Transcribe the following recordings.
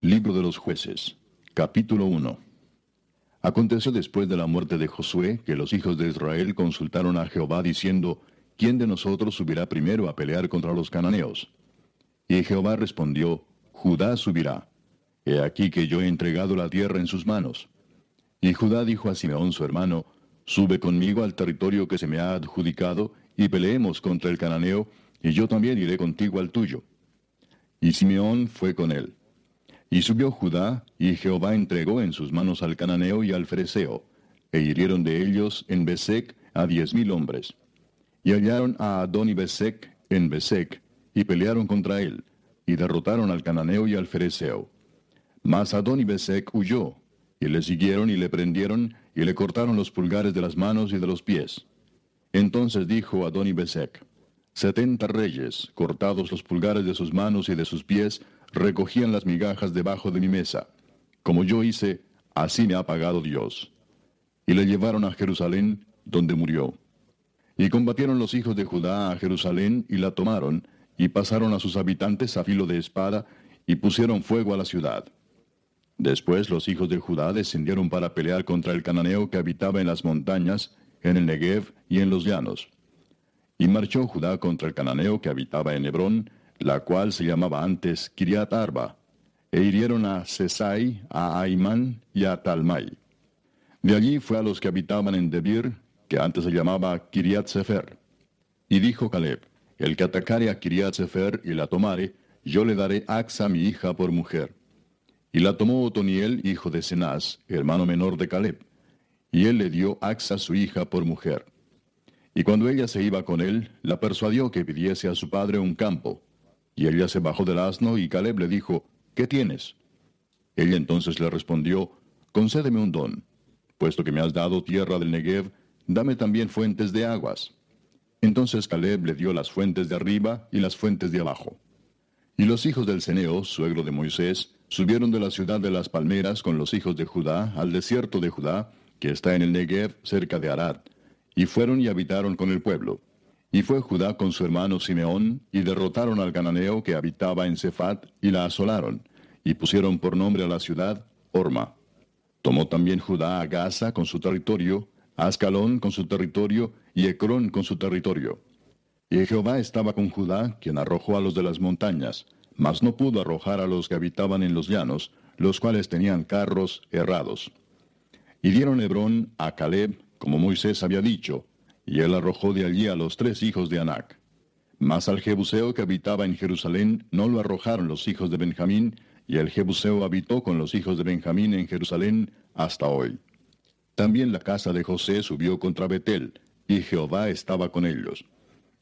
Libro de los jueces, capítulo 1. Aconteció después de la muerte de Josué que los hijos de Israel consultaron a Jehová diciendo, ¿quién de nosotros subirá primero a pelear contra los cananeos? Y Jehová respondió, Judá subirá. He aquí que yo he entregado la tierra en sus manos. Y Judá dijo a Simeón su hermano, Sube conmigo al territorio que se me ha adjudicado, y peleemos contra el cananeo, y yo también iré contigo al tuyo. Y Simeón fue con él. Y subió Judá, y Jehová entregó en sus manos al cananeo y al fereceo, e hirieron de ellos en Besec a diez mil hombres. Y hallaron a Adón y Besec en Besec, y pelearon contra él, y derrotaron al cananeo y al fereceo. Mas Adón y Besec huyó, y le siguieron y le prendieron, y le cortaron los pulgares de las manos y de los pies. Entonces dijo Adón y Besec, Setenta reyes, cortados los pulgares de sus manos y de sus pies, recogían las migajas debajo de mi mesa. Como yo hice, así me ha pagado Dios. Y le llevaron a Jerusalén, donde murió. Y combatieron los hijos de Judá a Jerusalén y la tomaron, y pasaron a sus habitantes a filo de espada, y pusieron fuego a la ciudad. Después los hijos de Judá descendieron para pelear contra el cananeo que habitaba en las montañas, en el Negev y en los llanos. Y marchó Judá contra el cananeo que habitaba en Hebrón, la cual se llamaba antes Kiriat Arba, e hirieron a Sesai, a Aimán y a Talmai. De allí fue a los que habitaban en Debir, que antes se llamaba Kiriat Sefer. Y dijo Caleb, el que atacare a Kiriat Sefer y la tomare, yo le daré Axa mi hija por mujer. Y la tomó Otoniel, hijo de Cenaz, hermano menor de Caleb. Y él le dio Axa su hija por mujer. Y cuando ella se iba con él, la persuadió que pidiese a su padre un campo, y ella se bajó del asno y Caleb le dijo, ¿qué tienes? Ella entonces le respondió, concédeme un don, puesto que me has dado tierra del Negev, dame también fuentes de aguas. Entonces Caleb le dio las fuentes de arriba y las fuentes de abajo. Y los hijos del Ceneo, suegro de Moisés, subieron de la ciudad de las palmeras con los hijos de Judá al desierto de Judá, que está en el Negev cerca de Arad, y fueron y habitaron con el pueblo. Y fue Judá con su hermano Simeón, y derrotaron al cananeo que habitaba en Cefat, y la asolaron, y pusieron por nombre a la ciudad Orma. Tomó también Judá a Gaza con su territorio, a Ascalón con su territorio, y Ecrón con su territorio. Y Jehová estaba con Judá, quien arrojó a los de las montañas, mas no pudo arrojar a los que habitaban en los llanos, los cuales tenían carros errados. Y dieron Hebrón a Caleb, como Moisés había dicho, y él arrojó de allí a los tres hijos de Anac. Mas al Jebuseo que habitaba en Jerusalén no lo arrojaron los hijos de Benjamín, y el Jebuseo habitó con los hijos de Benjamín en Jerusalén hasta hoy. También la casa de José subió contra Betel, y Jehová estaba con ellos.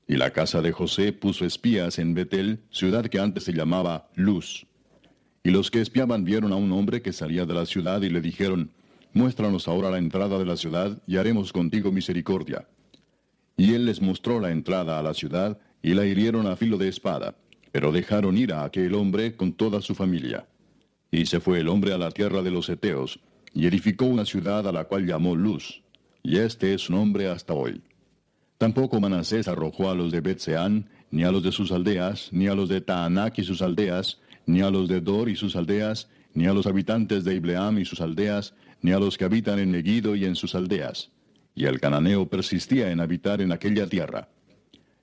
Y la casa de José puso espías en Betel, ciudad que antes se llamaba Luz. Y los que espiaban vieron a un hombre que salía de la ciudad y le dijeron, Muéstranos ahora la entrada de la ciudad y haremos contigo misericordia. Y él les mostró la entrada a la ciudad, y la hirieron a filo de espada, pero dejaron ir a aquel hombre con toda su familia. Y se fue el hombre a la tierra de los Eteos, y edificó una ciudad a la cual llamó Luz, y este es su nombre hasta hoy. Tampoco Manasés arrojó a los de Betseán, ni a los de sus aldeas, ni a los de Taanac y sus aldeas, ni a los de Dor y sus aldeas, ni a los habitantes de Ibleam y sus aldeas, ni a los que habitan en Megiddo y en sus aldeas y el cananeo persistía en habitar en aquella tierra.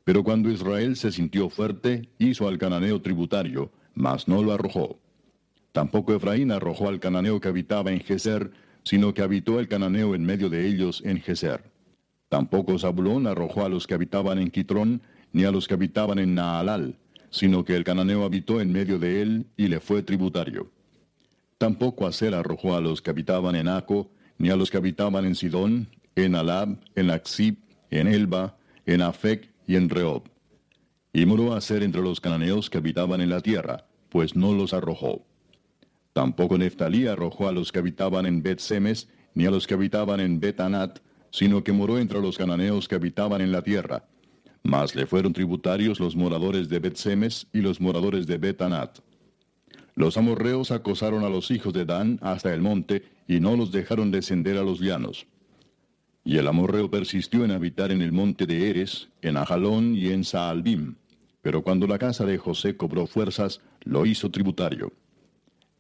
Pero cuando Israel se sintió fuerte, hizo al cananeo tributario, mas no lo arrojó. Tampoco Efraín arrojó al cananeo que habitaba en Geser, sino que habitó el cananeo en medio de ellos en Geser. Tampoco Zabulón arrojó a los que habitaban en Quitrón, ni a los que habitaban en Naalal, sino que el cananeo habitó en medio de él y le fue tributario. Tampoco Aser arrojó a los que habitaban en Aco, ni a los que habitaban en Sidón, en Alab, en Axib, en Elba, en Afec y en Rehob. Y muró a ser entre los cananeos que habitaban en la tierra, pues no los arrojó. Tampoco Neftalí arrojó a los que habitaban en Bet-Semes, ni a los que habitaban en Bet-Anat, sino que moró entre los cananeos que habitaban en la tierra. Mas le fueron tributarios los moradores de Bet-Semes y los moradores de Bet-Anat. Los amorreos acosaron a los hijos de Dan hasta el monte, y no los dejaron descender a los llanos. Y el amorreo persistió en habitar en el monte de Eres, en Ajalón y en Saalbim. Pero cuando la casa de José cobró fuerzas, lo hizo tributario.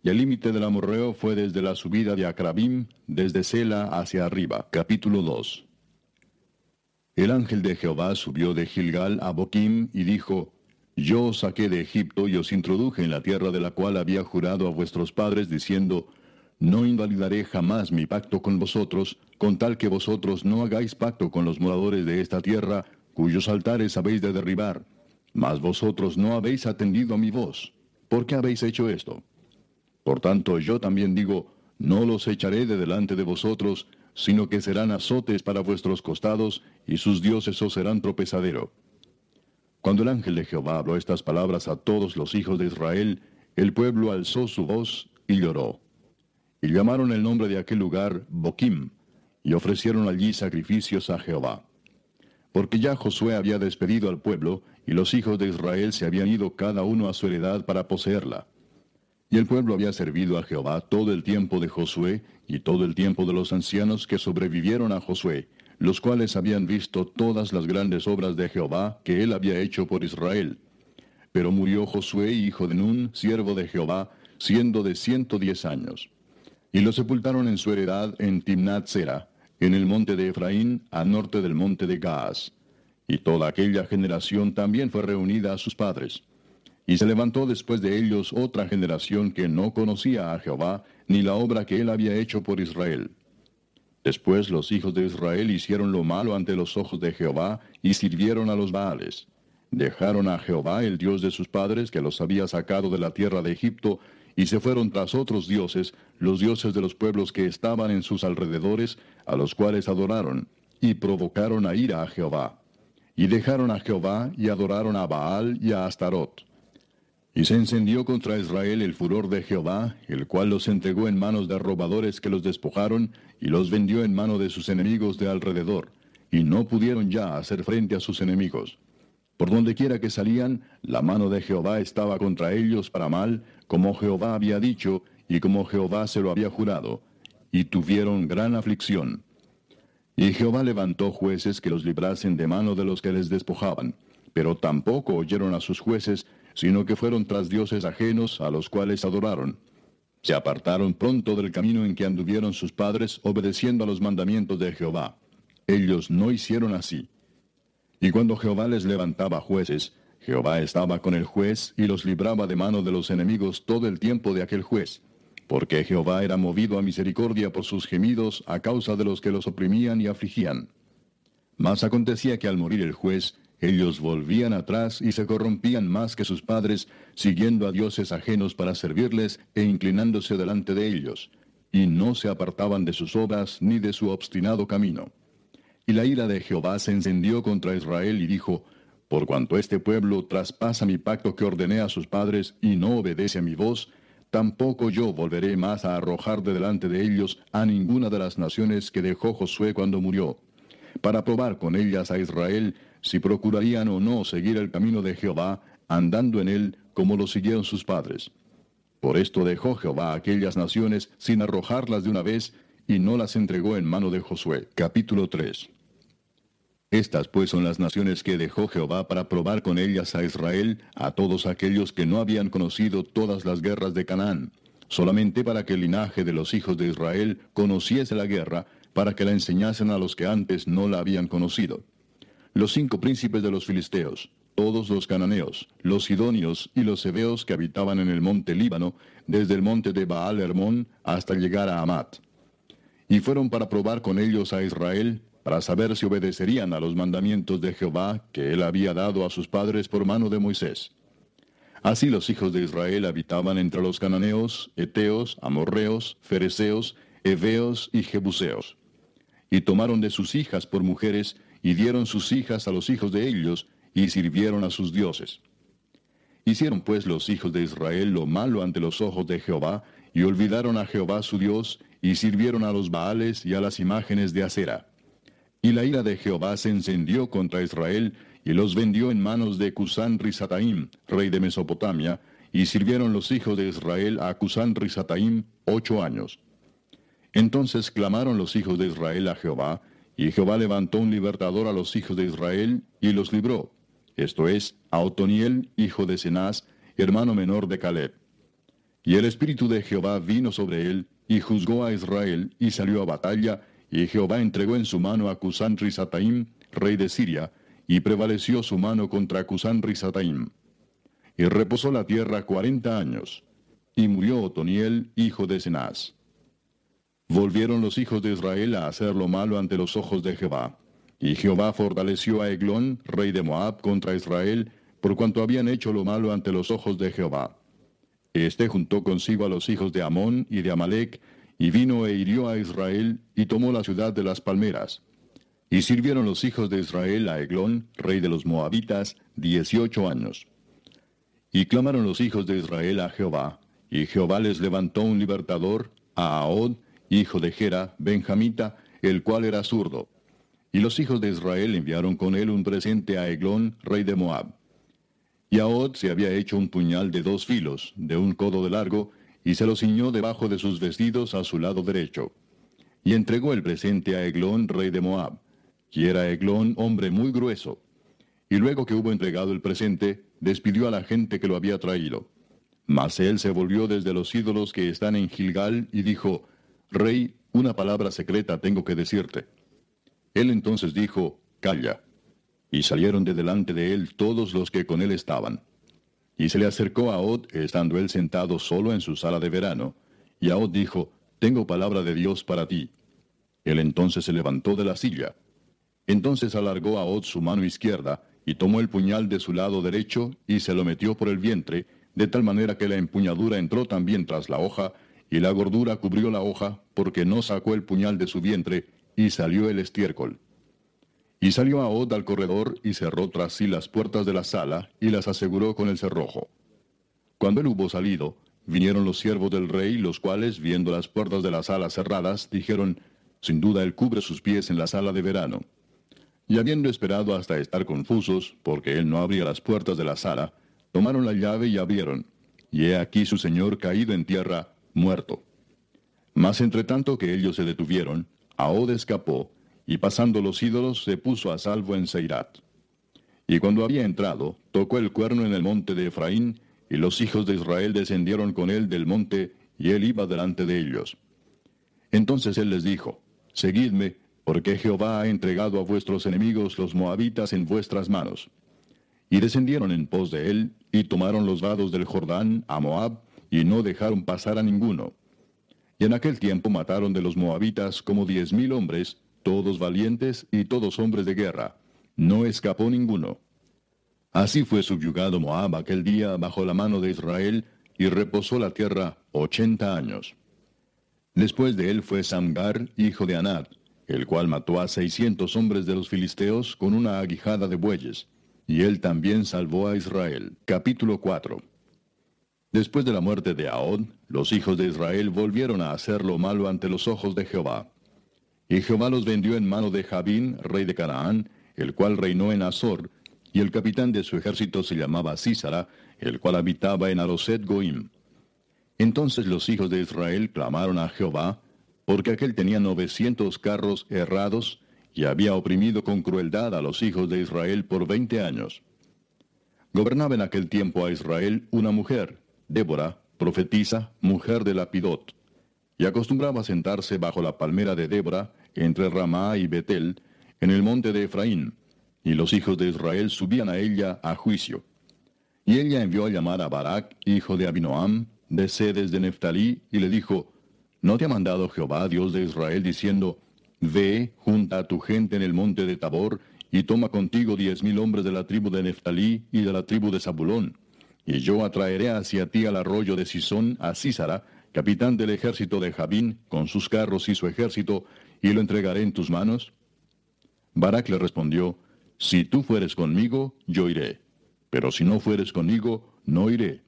Y el límite del amorreo fue desde la subida de Acrabim, desde Sela hacia arriba. Capítulo 2. El ángel de Jehová subió de Gilgal a Boquim y dijo, Yo os saqué de Egipto y os introduje en la tierra de la cual había jurado a vuestros padres, diciendo, No invalidaré jamás mi pacto con vosotros, con tal que vosotros no hagáis pacto con los moradores de esta tierra, cuyos altares habéis de derribar. Mas vosotros no habéis atendido a mi voz. ¿Por qué habéis hecho esto? Por tanto, yo también digo, no los echaré de delante de vosotros, sino que serán azotes para vuestros costados, y sus dioses os serán tropezadero. Cuando el ángel de Jehová habló estas palabras a todos los hijos de Israel, el pueblo alzó su voz y lloró. Y llamaron el nombre de aquel lugar Boquim, y ofrecieron allí sacrificios a Jehová. Porque ya Josué había despedido al pueblo, y los hijos de Israel se habían ido cada uno a su heredad para poseerla. Y el pueblo había servido a Jehová todo el tiempo de Josué y todo el tiempo de los ancianos que sobrevivieron a Josué, los cuales habían visto todas las grandes obras de Jehová que él había hecho por Israel. Pero murió Josué, hijo de Nun, siervo de Jehová, siendo de ciento diez años. Y lo sepultaron en su heredad en Timnat Sera, en el monte de Efraín, al norte del monte de Gaas. Y toda aquella generación también fue reunida a sus padres. Y se levantó después de ellos otra generación que no conocía a Jehová, ni la obra que él había hecho por Israel. Después los hijos de Israel hicieron lo malo ante los ojos de Jehová, y sirvieron a los Baales. Dejaron a Jehová, el Dios de sus padres, que los había sacado de la tierra de Egipto, y se fueron tras otros dioses, los dioses de los pueblos que estaban en sus alrededores, a los cuales adoraron, y provocaron a ira a Jehová. Y dejaron a Jehová, y adoraron a Baal y a Astarot. Y se encendió contra Israel el furor de Jehová, el cual los entregó en manos de robadores que los despojaron, y los vendió en mano de sus enemigos de alrededor, y no pudieron ya hacer frente a sus enemigos. Por donde quiera que salían, la mano de Jehová estaba contra ellos para mal, como Jehová había dicho, y como Jehová se lo había jurado, y tuvieron gran aflicción. Y Jehová levantó jueces que los librasen de mano de los que les despojaban, pero tampoco oyeron a sus jueces, sino que fueron tras dioses ajenos a los cuales adoraron. Se apartaron pronto del camino en que anduvieron sus padres, obedeciendo a los mandamientos de Jehová. Ellos no hicieron así. Y cuando Jehová les levantaba jueces, Jehová estaba con el juez y los libraba de mano de los enemigos todo el tiempo de aquel juez, porque Jehová era movido a misericordia por sus gemidos a causa de los que los oprimían y afligían. Mas acontecía que al morir el juez, ellos volvían atrás y se corrompían más que sus padres, siguiendo a dioses ajenos para servirles e inclinándose delante de ellos, y no se apartaban de sus obras ni de su obstinado camino. Y la ira de Jehová se encendió contra Israel y dijo, Por cuanto este pueblo traspasa mi pacto que ordené a sus padres y no obedece a mi voz, tampoco yo volveré más a arrojar de delante de ellos a ninguna de las naciones que dejó Josué cuando murió, para probar con ellas a Israel si procurarían o no seguir el camino de Jehová, andando en él como lo siguieron sus padres. Por esto dejó Jehová aquellas naciones sin arrojarlas de una vez, y no las entregó en mano de Josué. Capítulo 3. Estas pues son las naciones que dejó Jehová para probar con ellas a Israel, a todos aquellos que no habían conocido todas las guerras de Canaán, solamente para que el linaje de los hijos de Israel conociese la guerra, para que la enseñasen a los que antes no la habían conocido los cinco príncipes de los filisteos, todos los cananeos, los sidonios y los hebeos que habitaban en el monte Líbano, desde el monte de Baal Hermón hasta llegar a Amat. Y fueron para probar con ellos a Israel, para saber si obedecerían a los mandamientos de Jehová que él había dado a sus padres por mano de Moisés. Así los hijos de Israel habitaban entre los cananeos, eteos, amorreos, fereceos, heveos y jebuseos. Y tomaron de sus hijas por mujeres, y dieron sus hijas a los hijos de ellos, y sirvieron a sus dioses. Hicieron pues los hijos de Israel lo malo ante los ojos de Jehová, y olvidaron a Jehová su Dios, y sirvieron a los Baales y a las imágenes de acera. Y la ira de Jehová se encendió contra Israel, y los vendió en manos de Cusán Risataim, rey de Mesopotamia, y sirvieron los hijos de Israel a Cusán Risataim ocho años. Entonces clamaron los hijos de Israel a Jehová, y Jehová levantó un libertador a los hijos de Israel y los libró. Esto es, a Otoniel, hijo de Cenaz, hermano menor de Caleb. Y el Espíritu de Jehová vino sobre él, y juzgó a Israel, y salió a batalla, y Jehová entregó en su mano a Cusán Risataim, rey de Siria, y prevaleció su mano contra Cusán Risataim. Y reposó la tierra cuarenta años, y murió Otoniel, hijo de Cenaz. Volvieron los hijos de Israel a hacer lo malo ante los ojos de Jehová. Y Jehová fortaleció a Eglón, rey de Moab, contra Israel, por cuanto habían hecho lo malo ante los ojos de Jehová. Este juntó consigo a los hijos de Amón y de Amalek, y vino e hirió a Israel, y tomó la ciudad de las palmeras. Y sirvieron los hijos de Israel a Eglón, rey de los Moabitas, dieciocho años. Y clamaron los hijos de Israel a Jehová, y Jehová les levantó un libertador, a Ahod, hijo de Gera, benjamita, el cual era zurdo. Y los hijos de Israel enviaron con él un presente a Eglón, rey de Moab. Y Ahod se había hecho un puñal de dos filos, de un codo de largo, y se lo ciñó debajo de sus vestidos a su lado derecho. Y entregó el presente a Eglón, rey de Moab. Y era Eglón hombre muy grueso. Y luego que hubo entregado el presente, despidió a la gente que lo había traído. Mas él se volvió desde los ídolos que están en Gilgal y dijo, Rey, una palabra secreta tengo que decirte. Él entonces dijo, Calla. Y salieron de delante de él todos los que con él estaban. Y se le acercó a Od, estando él sentado solo en su sala de verano. Y Od dijo, Tengo palabra de Dios para ti. Él entonces se levantó de la silla. Entonces alargó a Od su mano izquierda, y tomó el puñal de su lado derecho, y se lo metió por el vientre, de tal manera que la empuñadura entró también tras la hoja, y la gordura cubrió la hoja, porque no sacó el puñal de su vientre, y salió el estiércol. Y salió Od al corredor, y cerró tras sí las puertas de la sala, y las aseguró con el cerrojo. Cuando él hubo salido, vinieron los siervos del rey, los cuales, viendo las puertas de la sala cerradas, dijeron, Sin duda él cubre sus pies en la sala de verano. Y habiendo esperado hasta estar confusos, porque él no abría las puertas de la sala, tomaron la llave y abrieron. Y he aquí su señor caído en tierra, muerto. Mas entre tanto que ellos se detuvieron, Ahod escapó, y pasando los ídolos se puso a salvo en Seirat. Y cuando había entrado, tocó el cuerno en el monte de Efraín, y los hijos de Israel descendieron con él del monte, y él iba delante de ellos. Entonces él les dijo, Seguidme, porque Jehová ha entregado a vuestros enemigos los moabitas en vuestras manos. Y descendieron en pos de él, y tomaron los vados del Jordán a Moab, y no dejaron pasar a ninguno. Y en aquel tiempo mataron de los moabitas como diez mil hombres, todos valientes y todos hombres de guerra. No escapó ninguno. Así fue subyugado Moab aquel día bajo la mano de Israel, y reposó la tierra ochenta años. Después de él fue Samgar, hijo de Anad, el cual mató a seiscientos hombres de los filisteos con una aguijada de bueyes, y él también salvó a Israel. Capítulo 4 Después de la muerte de Ahod, los hijos de Israel volvieron a hacer lo malo ante los ojos de Jehová. Y Jehová los vendió en mano de Jabín, rey de Canaán, el cual reinó en Azor, y el capitán de su ejército se llamaba Císara, el cual habitaba en Aroset Goim. Entonces los hijos de Israel clamaron a Jehová, porque aquel tenía novecientos carros errados, y había oprimido con crueldad a los hijos de Israel por veinte años. Gobernaba en aquel tiempo a Israel una mujer, Débora, profetisa, mujer de Lapidot, y acostumbraba sentarse bajo la palmera de Débora, entre Ramá y Betel, en el monte de Efraín, y los hijos de Israel subían a ella a juicio. Y ella envió a llamar a Barak, hijo de Abinoam, de sedes de Neftalí, y le dijo, ¿No te ha mandado Jehová, Dios de Israel, diciendo, Ve, junta a tu gente en el monte de Tabor, y toma contigo diez mil hombres de la tribu de Neftalí y de la tribu de Zabulón, y yo atraeré hacia ti al arroyo de Sisón a Císara, capitán del ejército de Jabín, con sus carros y su ejército, y lo entregaré en tus manos? Barak le respondió, Si tú fueres conmigo, yo iré, pero si no fueres conmigo, no iré.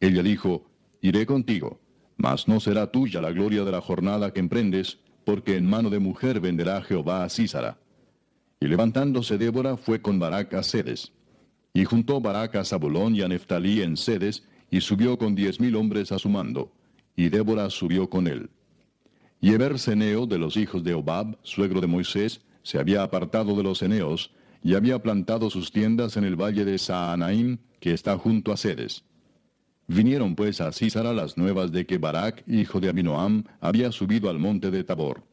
Ella dijo, Iré contigo, mas no será tuya la gloria de la jornada que emprendes, porque en mano de mujer venderá Jehová a Císara. Y levantándose Débora fue con Barak a Cedes. Y juntó Barak a Zabulón y a Neftalí en sedes, y subió con diez mil hombres a su mando, y Débora subió con él. Y Eber-Seneo de los hijos de Obab, suegro de Moisés, se había apartado de los Eneos, y había plantado sus tiendas en el valle de Saanaim, que está junto a Sedes. Vinieron pues a Císara las nuevas de que Barak, hijo de Abinoam, había subido al monte de Tabor.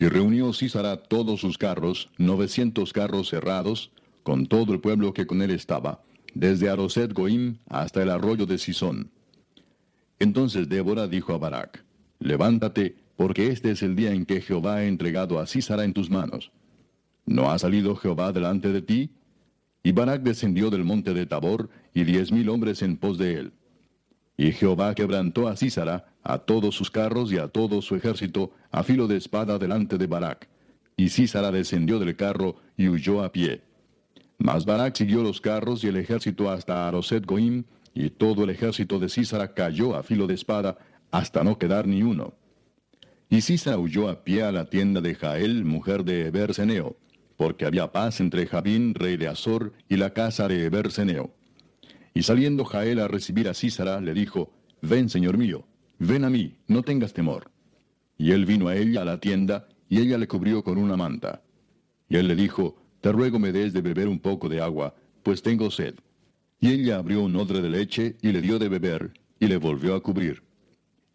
Y reunió Císara todos sus carros, novecientos carros cerrados, con todo el pueblo que con él estaba, desde Aroset Goim hasta el arroyo de Sison. Entonces Débora dijo a Barak, Levántate, porque este es el día en que Jehová ha entregado a Císara en tus manos. ¿No ha salido Jehová delante de ti? Y Barak descendió del monte de Tabor, y diez mil hombres en pos de él. Y Jehová quebrantó a Císara, a todos sus carros y a todo su ejército, a filo de espada delante de Barak. Y Císara descendió del carro y huyó a pie. Mas Barak siguió los carros y el ejército hasta Aroset Goim, y todo el ejército de Císara cayó a filo de espada, hasta no quedar ni uno. Y Císara huyó a pie a la tienda de Jael, mujer de Eber porque había paz entre Jabín, rey de Azor, y la casa de Eber Y saliendo Jael a recibir a Císara, le dijo, Ven, señor mío, ven a mí, no tengas temor. Y él vino a ella a la tienda, y ella le cubrió con una manta. Y él le dijo, Te ruego me des de beber un poco de agua, pues tengo sed. Y ella abrió un odre de leche, y le dio de beber, y le volvió a cubrir.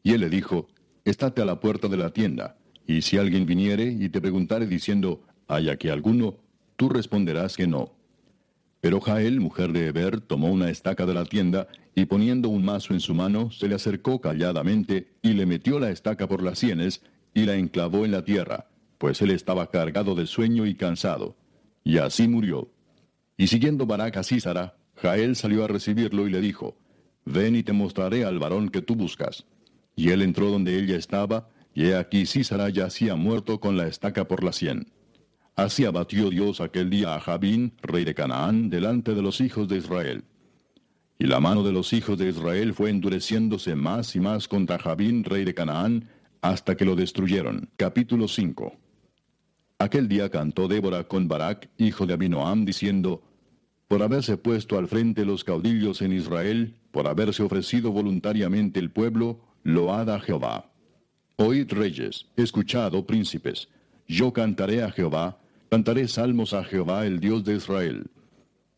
Y él le dijo, Estate a la puerta de la tienda, y si alguien viniere y te preguntare diciendo, ¿Hay aquí alguno? Tú responderás que no. Pero Jael, mujer de Eber, tomó una estaca de la tienda, y poniendo un mazo en su mano, se le acercó calladamente, y le metió la estaca por las sienes, y la enclavó en la tierra, pues él estaba cargado de sueño y cansado. Y así murió. Y siguiendo Barak a Císara, Jael salió a recibirlo y le dijo, Ven y te mostraré al varón que tú buscas. Y él entró donde ella estaba, y he aquí Císara yacía muerto con la estaca por la sien. Así abatió Dios aquel día a Jabín, rey de Canaán, delante de los hijos de Israel. Y la mano de los hijos de Israel fue endureciéndose más y más contra Jabín, rey de Canaán, hasta que lo destruyeron. Capítulo 5 Aquel día cantó Débora con Barak, hijo de Abinoam, diciendo, Por haberse puesto al frente los caudillos en Israel, por haberse ofrecido voluntariamente el pueblo, load a Jehová. Oíd reyes, escuchad, príncipes, yo cantaré a Jehová, Cantaré salmos a Jehová, el Dios de Israel.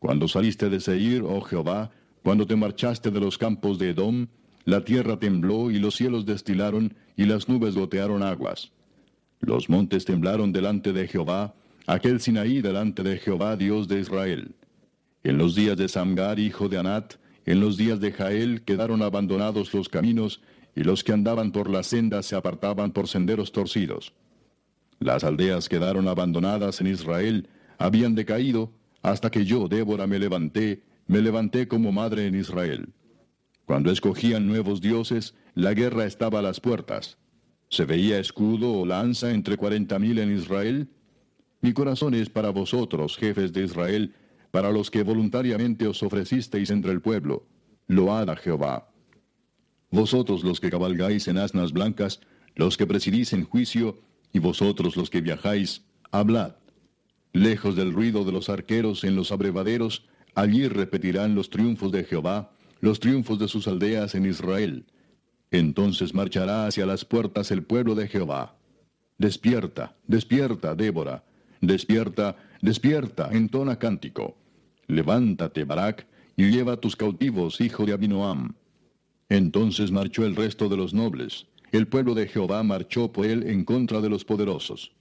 Cuando saliste de Seir, oh Jehová, cuando te marchaste de los campos de Edom, la tierra tembló y los cielos destilaron y las nubes gotearon aguas. Los montes temblaron delante de Jehová, aquel Sinaí delante de Jehová, Dios de Israel. En los días de Samgar, hijo de Anat, en los días de Jael quedaron abandonados los caminos, y los que andaban por las sendas se apartaban por senderos torcidos. Las aldeas quedaron abandonadas en Israel, habían decaído, hasta que yo, Débora, me levanté, me levanté como madre en Israel. Cuando escogían nuevos dioses, la guerra estaba a las puertas. ¿Se veía escudo o lanza entre cuarenta mil en Israel? Mi corazón es para vosotros, jefes de Israel, para los que voluntariamente os ofrecisteis entre el pueblo. Load a Jehová. Vosotros los que cabalgáis en asnas blancas, los que presidís en juicio, y vosotros los que viajáis, hablad. Lejos del ruido de los arqueros en los abrevaderos, allí repetirán los triunfos de Jehová, los triunfos de sus aldeas en Israel. Entonces marchará hacia las puertas el pueblo de Jehová. Despierta, despierta, Débora. Despierta, despierta, entona cántico. Levántate, Barak, y lleva tus cautivos, hijo de Abinoam. Entonces marchó el resto de los nobles. El pueblo de Jehová marchó por él en contra de los poderosos.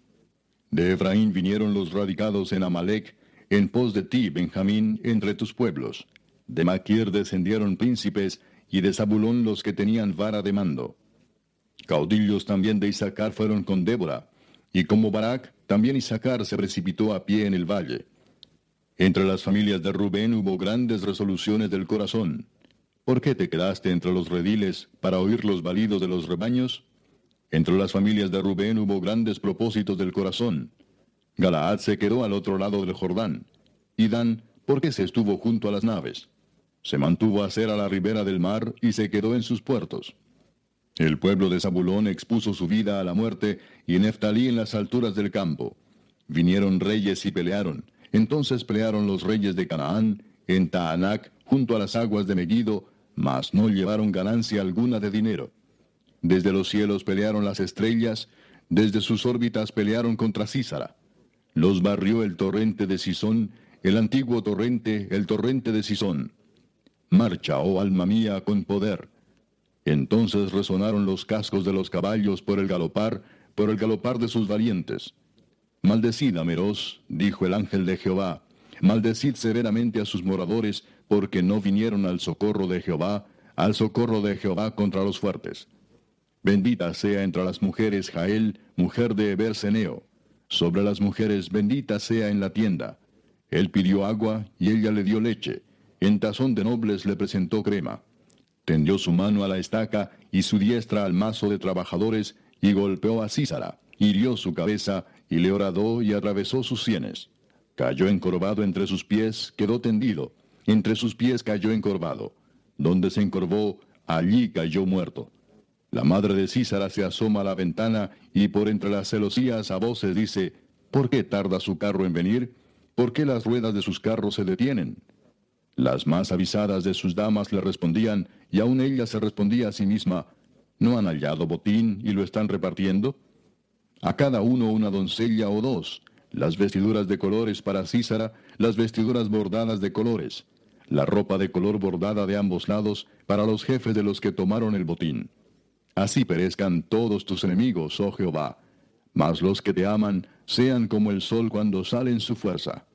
De Efraín vinieron los radicados en Amalek, en pos de ti, Benjamín, entre tus pueblos. De Maquir descendieron príncipes, y de Zabulón los que tenían vara de mando. Caudillos también de Isaacar fueron con Débora, y como Barak, también Isaacar se precipitó a pie en el valle. Entre las familias de Rubén hubo grandes resoluciones del corazón. ¿Por qué te quedaste entre los rediles para oír los balidos de los rebaños? Entre las familias de Rubén hubo grandes propósitos del corazón. Galaad se quedó al otro lado del Jordán. Y Dan, ¿por qué se estuvo junto a las naves? Se mantuvo a ser a la ribera del mar y se quedó en sus puertos. El pueblo de Zabulón expuso su vida a la muerte y Neftalí en las alturas del campo. Vinieron reyes y pelearon. Entonces pelearon los reyes de Canaán, en Taanac, junto a las aguas de Megiddo, mas no llevaron ganancia alguna de dinero. Desde los cielos pelearon las estrellas, desde sus órbitas pelearon contra Císara. Los barrió el torrente de Sison, el antiguo torrente, el torrente de Sison. Marcha, oh alma mía, con poder. Entonces resonaron los cascos de los caballos por el galopar, por el galopar de sus valientes. Maldecid a Meroz, dijo el ángel de Jehová, maldecid severamente a sus moradores, porque no vinieron al socorro de Jehová, al socorro de Jehová contra los fuertes. Bendita sea entre las mujeres Jael, mujer de Eberseneo. Sobre las mujeres bendita sea en la tienda. Él pidió agua y ella le dio leche. En tazón de nobles le presentó crema. Tendió su mano a la estaca y su diestra al mazo de trabajadores y golpeó a Císara, hirió su cabeza y le horadó y atravesó sus sienes. Cayó encorvado entre sus pies, quedó tendido. Entre sus pies cayó encorvado. Donde se encorvó, allí cayó muerto. La madre de Císara se asoma a la ventana y por entre las celosías a voces dice, ¿por qué tarda su carro en venir? ¿Por qué las ruedas de sus carros se detienen? Las más avisadas de sus damas le respondían, y aun ella se respondía a sí misma, ¿no han hallado botín y lo están repartiendo? A cada uno una doncella o dos, las vestiduras de colores para Císara, las vestiduras bordadas de colores, la ropa de color bordada de ambos lados para los jefes de los que tomaron el botín. Así perezcan todos tus enemigos, oh Jehová, mas los que te aman sean como el sol cuando sale en su fuerza.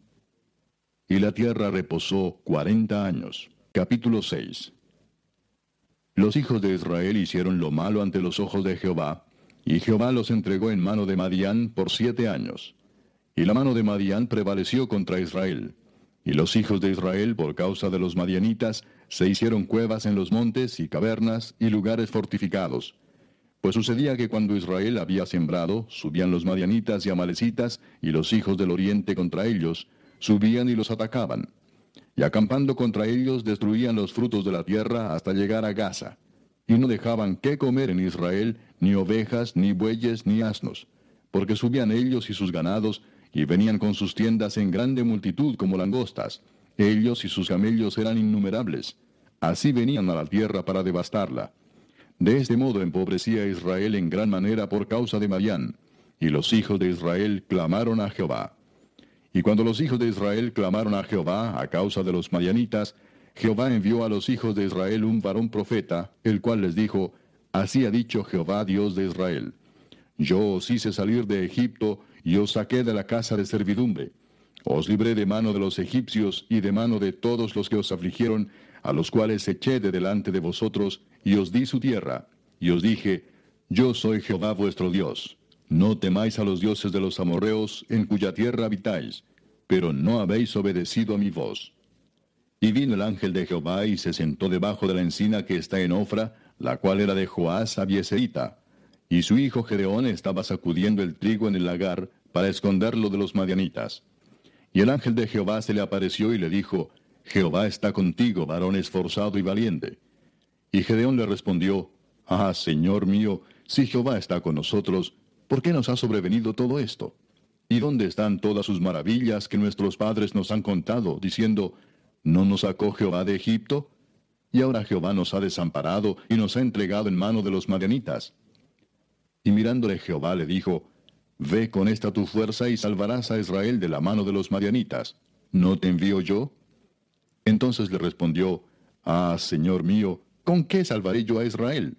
Y la tierra reposó cuarenta años. Capítulo 6 Los hijos de Israel hicieron lo malo ante los ojos de Jehová, y Jehová los entregó en mano de Madián por siete años. Y la mano de Madián prevaleció contra Israel. Y los hijos de Israel, por causa de los madianitas, se hicieron cuevas en los montes y cavernas y lugares fortificados. Pues sucedía que cuando Israel había sembrado, subían los madianitas y amalecitas y los hijos del oriente contra ellos, subían y los atacaban. Y acampando contra ellos destruían los frutos de la tierra hasta llegar a Gaza. Y no dejaban qué comer en Israel, ni ovejas, ni bueyes, ni asnos, porque subían ellos y sus ganados y venían con sus tiendas en grande multitud como langostas. Ellos y sus camellos eran innumerables. Así venían a la tierra para devastarla. De este modo empobrecía Israel en gran manera por causa de Madián. Y los hijos de Israel clamaron a Jehová. Y cuando los hijos de Israel clamaron a Jehová a causa de los madianitas, Jehová envió a los hijos de Israel un varón profeta, el cual les dijo, Así ha dicho Jehová Dios de Israel. Yo os hice salir de Egipto y os saqué de la casa de servidumbre. Os libré de mano de los egipcios y de mano de todos los que os afligieron, a los cuales eché de delante de vosotros, y os di su tierra. Y os dije, Yo soy Jehová vuestro Dios. No temáis a los dioses de los amorreos, en cuya tierra habitáis, pero no habéis obedecido a mi voz. Y vino el ángel de Jehová y se sentó debajo de la encina que está en Ofra, la cual era de Joás Abieserita, y su hijo Gedeón estaba sacudiendo el trigo en el lagar para esconderlo de los madianitas. Y el ángel de Jehová se le apareció y le dijo, Jehová está contigo, varón esforzado y valiente. Y Gedeón le respondió, Ah, Señor mío, si Jehová está con nosotros, ¿por qué nos ha sobrevenido todo esto? ¿Y dónde están todas sus maravillas que nuestros padres nos han contado, diciendo, ¿no nos sacó Jehová de Egipto? Y ahora Jehová nos ha desamparado y nos ha entregado en mano de los madianitas. Y mirándole Jehová le dijo, Ve con esta tu fuerza y salvarás a Israel de la mano de los madianitas. ¿No te envío yo? Entonces le respondió, Ah, Señor mío, ¿con qué salvaré yo a Israel?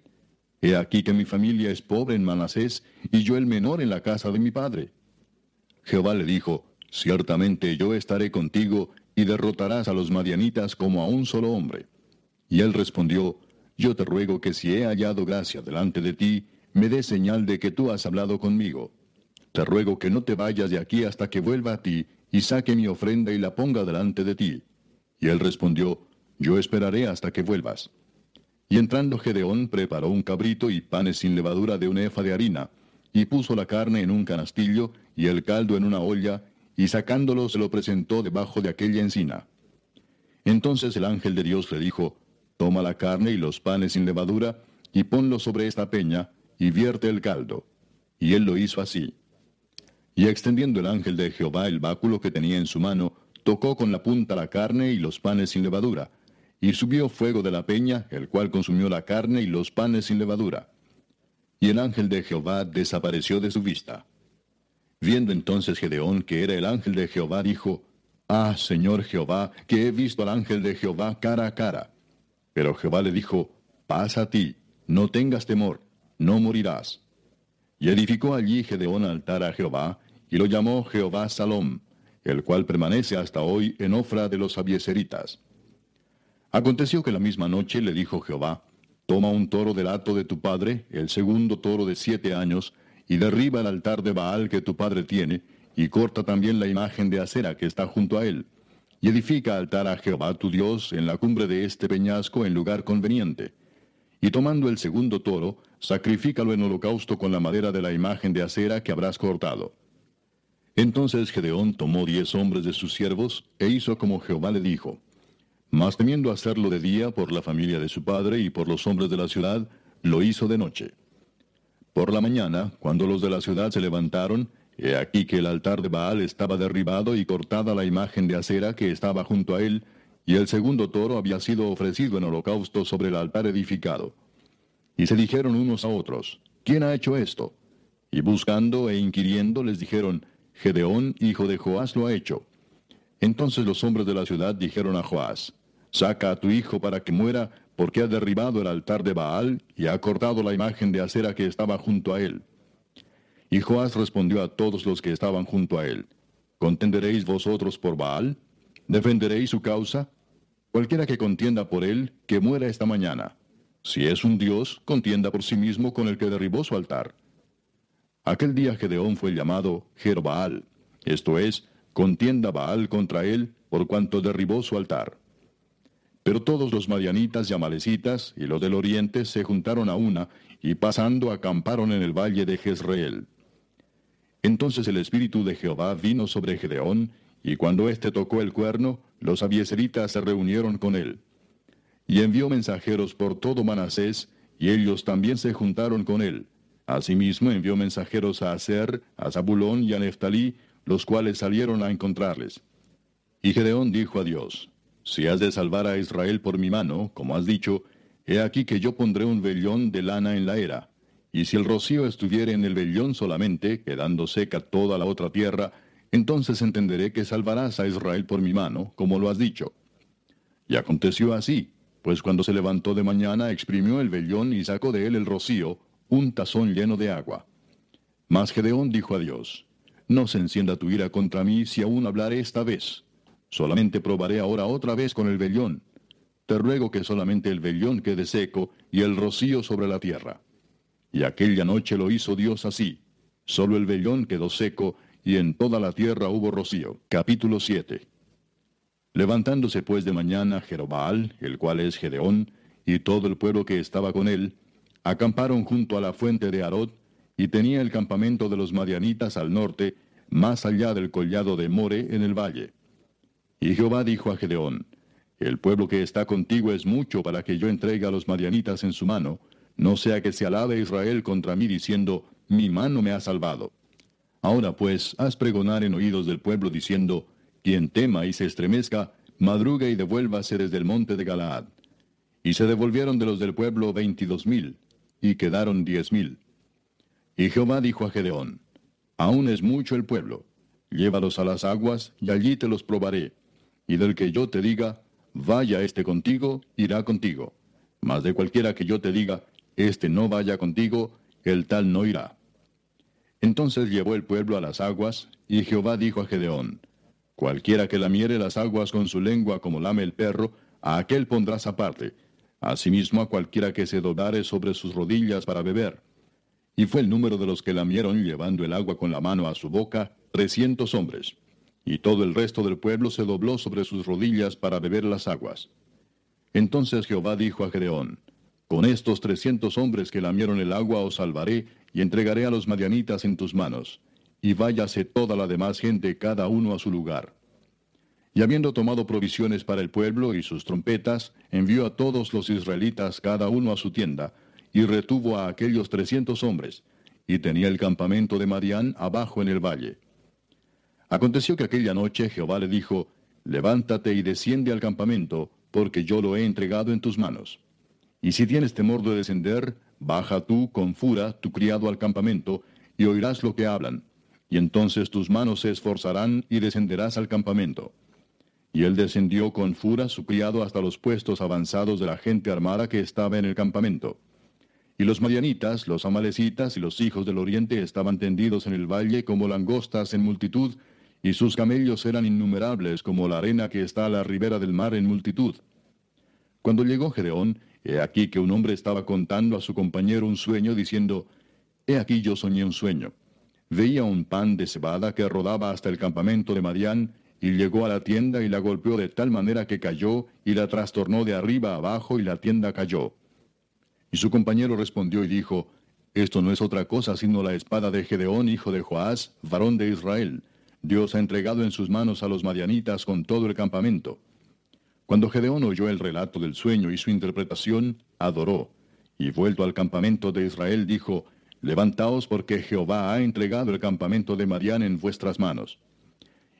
He aquí que mi familia es pobre en Manasés, y yo el menor en la casa de mi padre. Jehová le dijo, Ciertamente yo estaré contigo, y derrotarás a los madianitas como a un solo hombre. Y él respondió, Yo te ruego que si he hallado gracia delante de ti, me dé señal de que tú has hablado conmigo. Te ruego que no te vayas de aquí hasta que vuelva a ti, y saque mi ofrenda y la ponga delante de ti. Y él respondió, Yo esperaré hasta que vuelvas. Y entrando Gedeón preparó un cabrito y panes sin levadura de un efa de harina, y puso la carne en un canastillo y el caldo en una olla, y sacándolo se lo presentó debajo de aquella encina. Entonces el ángel de Dios le dijo, Toma la carne y los panes sin levadura, y ponlo sobre esta peña, y vierte el caldo. Y él lo hizo así. Y extendiendo el ángel de Jehová el báculo que tenía en su mano, tocó con la punta la carne y los panes sin levadura. Y subió fuego de la peña, el cual consumió la carne y los panes sin levadura. Y el ángel de Jehová desapareció de su vista. Viendo entonces Gedeón que era el ángel de Jehová, dijo, Ah, Señor Jehová, que he visto al ángel de Jehová cara a cara. Pero Jehová le dijo, Pasa a ti, no tengas temor, no morirás. Y edificó allí Gedeón altar a Jehová, y lo llamó Jehová Salom, el cual permanece hasta hoy en Ofra de los Abieseritas. Aconteció que la misma noche le dijo Jehová, Toma un toro del hato de tu padre, el segundo toro de siete años, y derriba el altar de Baal que tu padre tiene, y corta también la imagen de acera que está junto a él, y edifica altar a Jehová tu Dios en la cumbre de este peñasco en lugar conveniente. Y tomando el segundo toro, sacrifícalo en holocausto con la madera de la imagen de acera que habrás cortado. Entonces Gedeón tomó diez hombres de sus siervos, e hizo como Jehová le dijo. Mas temiendo hacerlo de día por la familia de su padre y por los hombres de la ciudad, lo hizo de noche. Por la mañana, cuando los de la ciudad se levantaron, he aquí que el altar de Baal estaba derribado y cortada la imagen de acera que estaba junto a él, y el segundo toro había sido ofrecido en holocausto sobre el altar edificado. Y se dijeron unos a otros, ¿quién ha hecho esto? Y buscando e inquiriendo les dijeron, Gedeón, hijo de Joás, lo ha hecho. Entonces los hombres de la ciudad dijeron a Joás, Saca a tu hijo para que muera, porque ha derribado el altar de Baal y ha cortado la imagen de acera que estaba junto a él. Y Joás respondió a todos los que estaban junto a él, ¿Contenderéis vosotros por Baal? ¿Defenderéis su causa? Cualquiera que contienda por él, que muera esta mañana. Si es un dios, contienda por sí mismo con el que derribó su altar. Aquel día Gedeón fue llamado Jerbaal, esto es, contienda Baal contra él, por cuanto derribó su altar. Pero todos los madianitas y amalecitas y los del oriente se juntaron a una, y pasando acamparon en el valle de Jezreel. Entonces el espíritu de Jehová vino sobre Gedeón, y cuando éste tocó el cuerno, los abieseritas se reunieron con él. Y envió mensajeros por todo Manasés, y ellos también se juntaron con él. Asimismo envió mensajeros a Aser, a Zabulón y a Neftalí, los cuales salieron a encontrarles. Y Gedeón dijo a Dios, si has de salvar a Israel por mi mano, como has dicho, he aquí que yo pondré un vellón de lana en la era. Y si el rocío estuviere en el vellón solamente, quedando seca toda la otra tierra, entonces entenderé que salvarás a Israel por mi mano, como lo has dicho. Y aconteció así, pues cuando se levantó de mañana exprimió el vellón y sacó de él el rocío, un tazón lleno de agua. Mas Gedeón dijo a Dios, No se encienda tu ira contra mí si aún hablaré esta vez. Solamente probaré ahora otra vez con el vellón. Te ruego que solamente el vellón quede seco y el rocío sobre la tierra. Y aquella noche lo hizo Dios así. Solo el vellón quedó seco y en toda la tierra hubo rocío. Capítulo 7. Levantándose pues de mañana Jerobal, el cual es Gedeón, y todo el pueblo que estaba con él, acamparon junto a la fuente de Arod, y tenía el campamento de los madianitas al norte, más allá del collado de More en el valle. Y Jehová dijo a Gedeón, El pueblo que está contigo es mucho para que yo entregue a los madianitas en su mano, no sea que se alabe Israel contra mí diciendo, Mi mano me ha salvado. Ahora pues, haz pregonar en oídos del pueblo diciendo, Quien tema y se estremezca, madruga y devuélvase desde el monte de Galaad. Y se devolvieron de los del pueblo veintidós mil, y quedaron diez mil. Y Jehová dijo a Gedeón, Aún es mucho el pueblo, llévalos a las aguas, y allí te los probaré y del que yo te diga, vaya este contigo, irá contigo. Mas de cualquiera que yo te diga, este no vaya contigo, el tal no irá. Entonces llevó el pueblo a las aguas, y Jehová dijo a Gedeón, Cualquiera que lamiere las aguas con su lengua como lame el perro, a aquel pondrás aparte. Asimismo a cualquiera que se doblare sobre sus rodillas para beber. Y fue el número de los que lamieron llevando el agua con la mano a su boca, trescientos hombres y todo el resto del pueblo se dobló sobre sus rodillas para beber las aguas. Entonces Jehová dijo a Gedeón, Con estos trescientos hombres que lamieron el agua os salvaré, y entregaré a los madianitas en tus manos, y váyase toda la demás gente cada uno a su lugar. Y habiendo tomado provisiones para el pueblo y sus trompetas, envió a todos los israelitas cada uno a su tienda, y retuvo a aquellos trescientos hombres, y tenía el campamento de Madián abajo en el valle. Aconteció que aquella noche Jehová le dijo, Levántate y desciende al campamento, porque yo lo he entregado en tus manos. Y si tienes temor de descender, baja tú con fura tu criado al campamento, y oirás lo que hablan. Y entonces tus manos se esforzarán y descenderás al campamento. Y él descendió con fura su criado hasta los puestos avanzados de la gente armada que estaba en el campamento. Y los madianitas, los amalecitas y los hijos del oriente estaban tendidos en el valle como langostas en multitud, y sus camellos eran innumerables como la arena que está a la ribera del mar en multitud. Cuando llegó Gedeón, he aquí que un hombre estaba contando a su compañero un sueño, diciendo, He aquí yo soñé un sueño. Veía un pan de cebada que rodaba hasta el campamento de Madián, y llegó a la tienda y la golpeó de tal manera que cayó, y la trastornó de arriba abajo, y la tienda cayó. Y su compañero respondió y dijo, Esto no es otra cosa sino la espada de Gedeón, hijo de Joás, varón de Israel. Dios ha entregado en sus manos a los madianitas con todo el campamento. Cuando Gedeón oyó el relato del sueño y su interpretación, adoró, y vuelto al campamento de Israel dijo, Levantaos porque Jehová ha entregado el campamento de Madián en vuestras manos.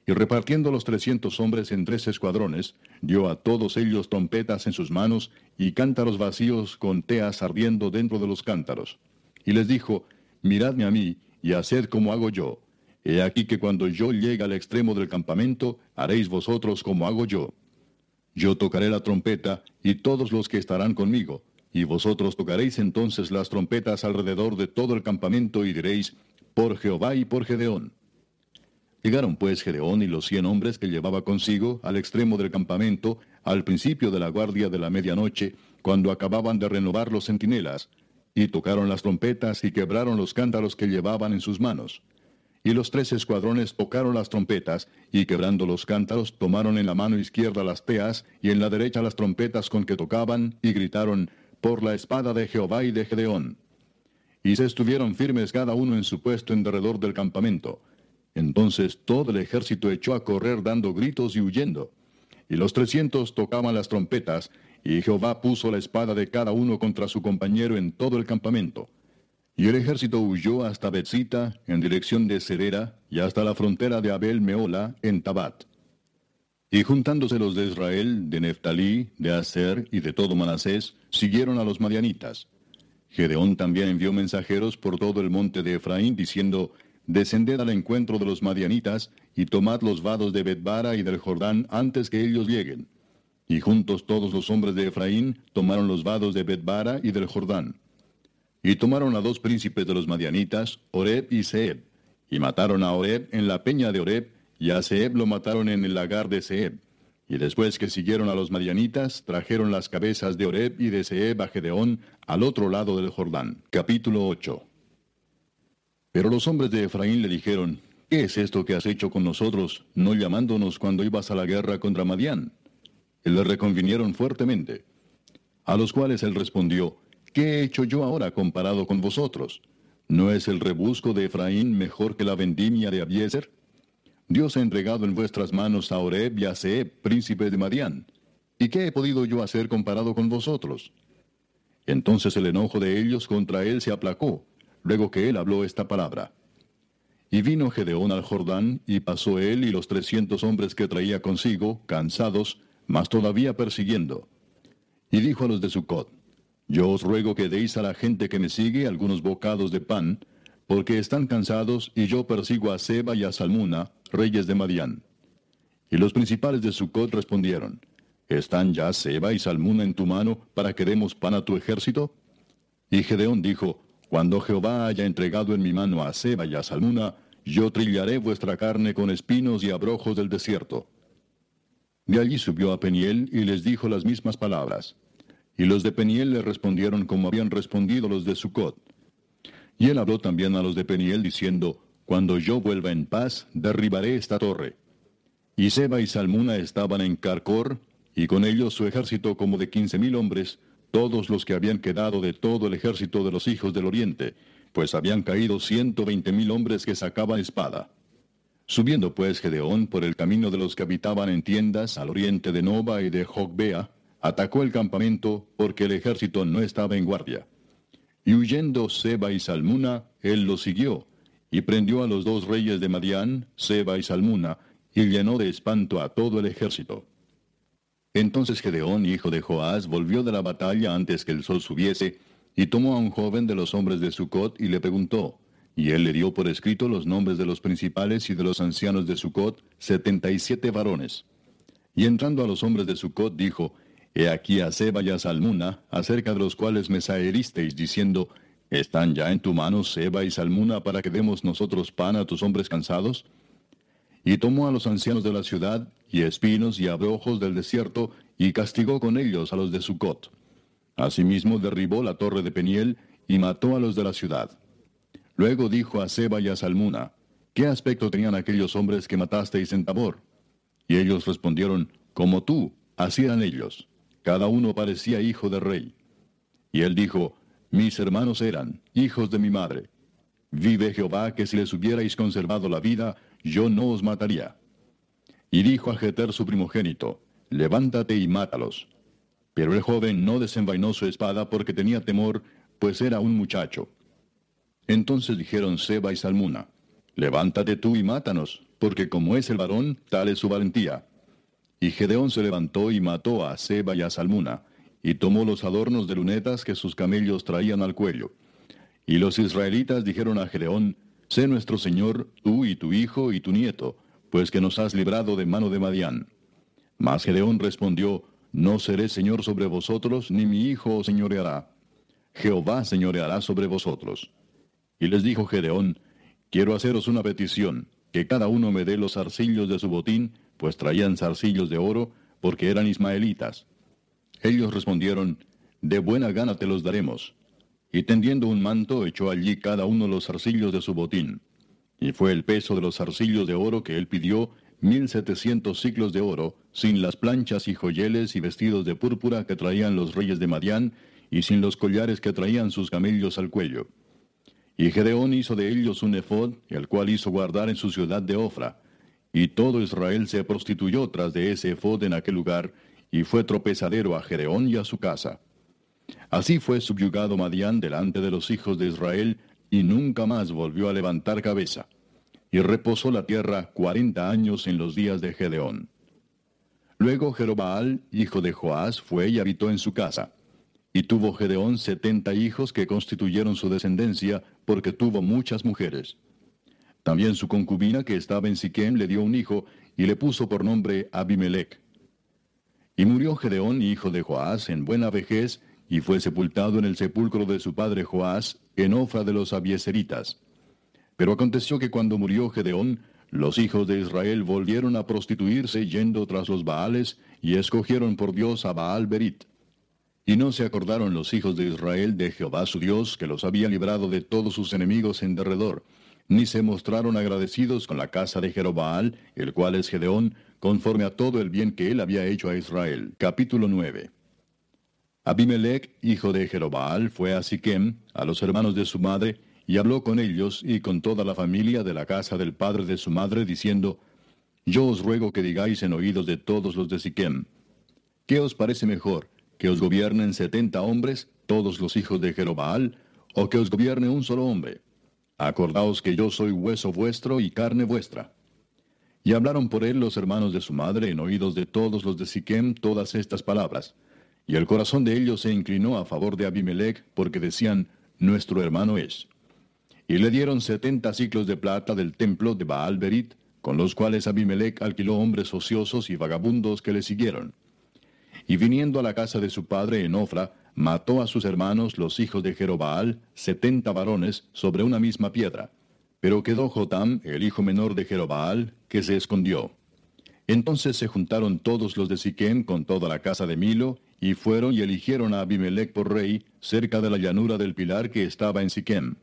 Y repartiendo los trescientos hombres en tres escuadrones, dio a todos ellos trompetas en sus manos y cántaros vacíos con teas ardiendo dentro de los cántaros. Y les dijo, Miradme a mí, y haced como hago yo. He aquí que cuando yo llegue al extremo del campamento, haréis vosotros como hago yo. Yo tocaré la trompeta, y todos los que estarán conmigo, y vosotros tocaréis entonces las trompetas alrededor de todo el campamento, y diréis, por Jehová y por Gedeón. Llegaron pues Gedeón y los cien hombres que llevaba consigo al extremo del campamento, al principio de la guardia de la medianoche, cuando acababan de renovar los centinelas, y tocaron las trompetas y quebraron los cántaros que llevaban en sus manos. Y los tres escuadrones tocaron las trompetas, y quebrando los cántaros, tomaron en la mano izquierda las teas, y en la derecha las trompetas con que tocaban, y gritaron, por la espada de Jehová y de Gedeón. Y se estuvieron firmes cada uno en su puesto en derredor del campamento. Entonces todo el ejército echó a correr dando gritos y huyendo. Y los trescientos tocaban las trompetas, y Jehová puso la espada de cada uno contra su compañero en todo el campamento. Y el ejército huyó hasta Betzita, en dirección de Serera, y hasta la frontera de Abel Meola, en Tabat. Y juntándose los de Israel, de Neftalí, de Aser y de todo Manasés, siguieron a los madianitas. Gedeón también envió mensajeros por todo el monte de Efraín, diciendo, descended al encuentro de los madianitas, y tomad los vados de Betbara y del Jordán antes que ellos lleguen. Y juntos todos los hombres de Efraín tomaron los vados de Betbara y del Jordán. Y tomaron a dos príncipes de los madianitas, Oreb y Seb, y mataron a Oreb en la peña de Oreb, y a Seb lo mataron en el lagar de Seb. Y después que siguieron a los madianitas, trajeron las cabezas de Oreb y de Seb a Gedeón al otro lado del Jordán. Capítulo 8 pero los hombres de Efraín le dijeron, ¿qué es esto que has hecho con nosotros, no llamándonos cuando ibas a la guerra contra Madián? Y le reconvinieron fuertemente. A los cuales él respondió, ¿qué he hecho yo ahora comparado con vosotros? ¿No es el rebusco de Efraín mejor que la vendimia de Abiezer? Dios ha entregado en vuestras manos a Oreb y a Seb, príncipe de Madián. ¿Y qué he podido yo hacer comparado con vosotros? Entonces el enojo de ellos contra él se aplacó, luego que él habló esta palabra. Y vino Gedeón al Jordán, y pasó él y los trescientos hombres que traía consigo, cansados, mas todavía persiguiendo. Y dijo a los de Sucot, Yo os ruego que deis a la gente que me sigue algunos bocados de pan, porque están cansados, y yo persigo a Seba y a Salmuna, reyes de Madián. Y los principales de Sucot respondieron, ¿Están ya Seba y Salmuna en tu mano para que demos pan a tu ejército? Y Gedeón dijo, cuando Jehová haya entregado en mi mano a Seba y a Salmuna, yo trillaré vuestra carne con espinos y abrojos del desierto. De allí subió a Peniel y les dijo las mismas palabras. Y los de Peniel le respondieron como habían respondido los de Sucot. Y él habló también a los de Peniel diciendo, Cuando yo vuelva en paz, derribaré esta torre. Y Seba y Salmuna estaban en Carcor, y con ellos su ejército como de quince mil hombres, todos los que habían quedado de todo el ejército de los hijos del oriente, pues habían caído ciento veinte mil hombres que sacaban espada. Subiendo pues Gedeón por el camino de los que habitaban en tiendas al oriente de Nova y de Jogbea, atacó el campamento porque el ejército no estaba en guardia. Y huyendo Seba y Salmuna, él los siguió, y prendió a los dos reyes de Madián, Seba y Salmuna, y llenó de espanto a todo el ejército. Entonces Gedeón, hijo de Joás, volvió de la batalla antes que el sol subiese, y tomó a un joven de los hombres de Sucot y le preguntó. Y él le dio por escrito los nombres de los principales y de los ancianos de Sucot, setenta y siete varones. Y entrando a los hombres de Sucot, dijo, He aquí a Seba y a Salmuna, acerca de los cuales me saheristeis, diciendo, ¿Están ya en tu mano Seba y Salmuna para que demos nosotros pan a tus hombres cansados? Y tomó a los ancianos de la ciudad, y espinos y abrojos del desierto, y castigó con ellos a los de Sucot. Asimismo derribó la torre de Peniel, y mató a los de la ciudad. Luego dijo a Seba y a Salmuna, ¿qué aspecto tenían aquellos hombres que matasteis en Tabor? Y ellos respondieron, como tú, así eran ellos. Cada uno parecía hijo de rey. Y él dijo, mis hermanos eran hijos de mi madre. Vive Jehová que si les hubierais conservado la vida, yo no os mataría. Y dijo a Jeter su primogénito, levántate y mátalos. Pero el joven no desenvainó su espada porque tenía temor, pues era un muchacho. Entonces dijeron Seba y Salmuna, levántate tú y mátanos, porque como es el varón, tal es su valentía. Y Gedeón se levantó y mató a Seba y a Salmuna, y tomó los adornos de lunetas que sus camellos traían al cuello. Y los israelitas dijeron a Gedeón, Sé nuestro Señor, tú y tu hijo y tu nieto, pues que nos has librado de mano de Madián. Mas Gedeón respondió, No seré Señor sobre vosotros, ni mi hijo os señoreará. Jehová señoreará sobre vosotros. Y les dijo Gedeón, Quiero haceros una petición, que cada uno me dé los arcillos de su botín, pues traían zarcillos de oro, porque eran ismaelitas. Ellos respondieron, De buena gana te los daremos. Y tendiendo un manto, echó allí cada uno los zarcillos de su botín. Y fue el peso de los zarcillos de oro que él pidió, mil setecientos ciclos de oro, sin las planchas y joyeles y vestidos de púrpura que traían los reyes de Madián, y sin los collares que traían sus camellos al cuello. Y Gedeón hizo de ellos un efod, el cual hizo guardar en su ciudad de Ofra, y todo Israel se prostituyó tras de ese efod en aquel lugar, y fue tropezadero a Gedeón y a su casa. Así fue subyugado Madián delante de los hijos de Israel, y nunca más volvió a levantar cabeza. Y reposó la tierra cuarenta años en los días de Gedeón. Luego Jerobaal, hijo de Joás, fue y habitó en su casa. Y tuvo Gedeón setenta hijos que constituyeron su descendencia, porque tuvo muchas mujeres. También su concubina que estaba en Siquem le dio un hijo y le puso por nombre Abimelech. Y murió Gedeón, hijo de Joás, en buena vejez, y fue sepultado en el sepulcro de su padre Joás, en Ofra de los Abieseritas. Pero aconteció que cuando murió Gedeón, los hijos de Israel volvieron a prostituirse yendo tras los Baales, y escogieron por Dios a Baal Berit. Y no se acordaron los hijos de Israel de Jehová su Dios, que los había librado de todos sus enemigos en derredor, ni se mostraron agradecidos con la casa de Jerobaal, el cual es Gedeón, conforme a todo el bien que él había hecho a Israel. Capítulo 9. Abimelech, hijo de Jerobaal, fue a Siquem, a los hermanos de su madre, y habló con ellos y con toda la familia de la casa del padre de su madre, diciendo, Yo os ruego que digáis en oídos de todos los de Siquem, ¿qué os parece mejor, que os gobiernen setenta hombres, todos los hijos de Jerobaal, o que os gobierne un solo hombre? Acordaos que yo soy hueso vuestro y carne vuestra. Y hablaron por él los hermanos de su madre en oídos de todos los de Siquem todas estas palabras. Y el corazón de ellos se inclinó a favor de Abimelech, porque decían, Nuestro hermano es. Y le dieron setenta ciclos de plata del templo de Baal Berit, con los cuales Abimelech alquiló hombres ociosos y vagabundos que le siguieron. Y viniendo a la casa de su padre en Ofra, mató a sus hermanos los hijos de Jerobaal, setenta varones, sobre una misma piedra. Pero quedó Jotam, el hijo menor de Jerobaal, que se escondió. Entonces se juntaron todos los de Siquem con toda la casa de Milo, y fueron y eligieron a Abimelech por rey, cerca de la llanura del pilar que estaba en Siquem.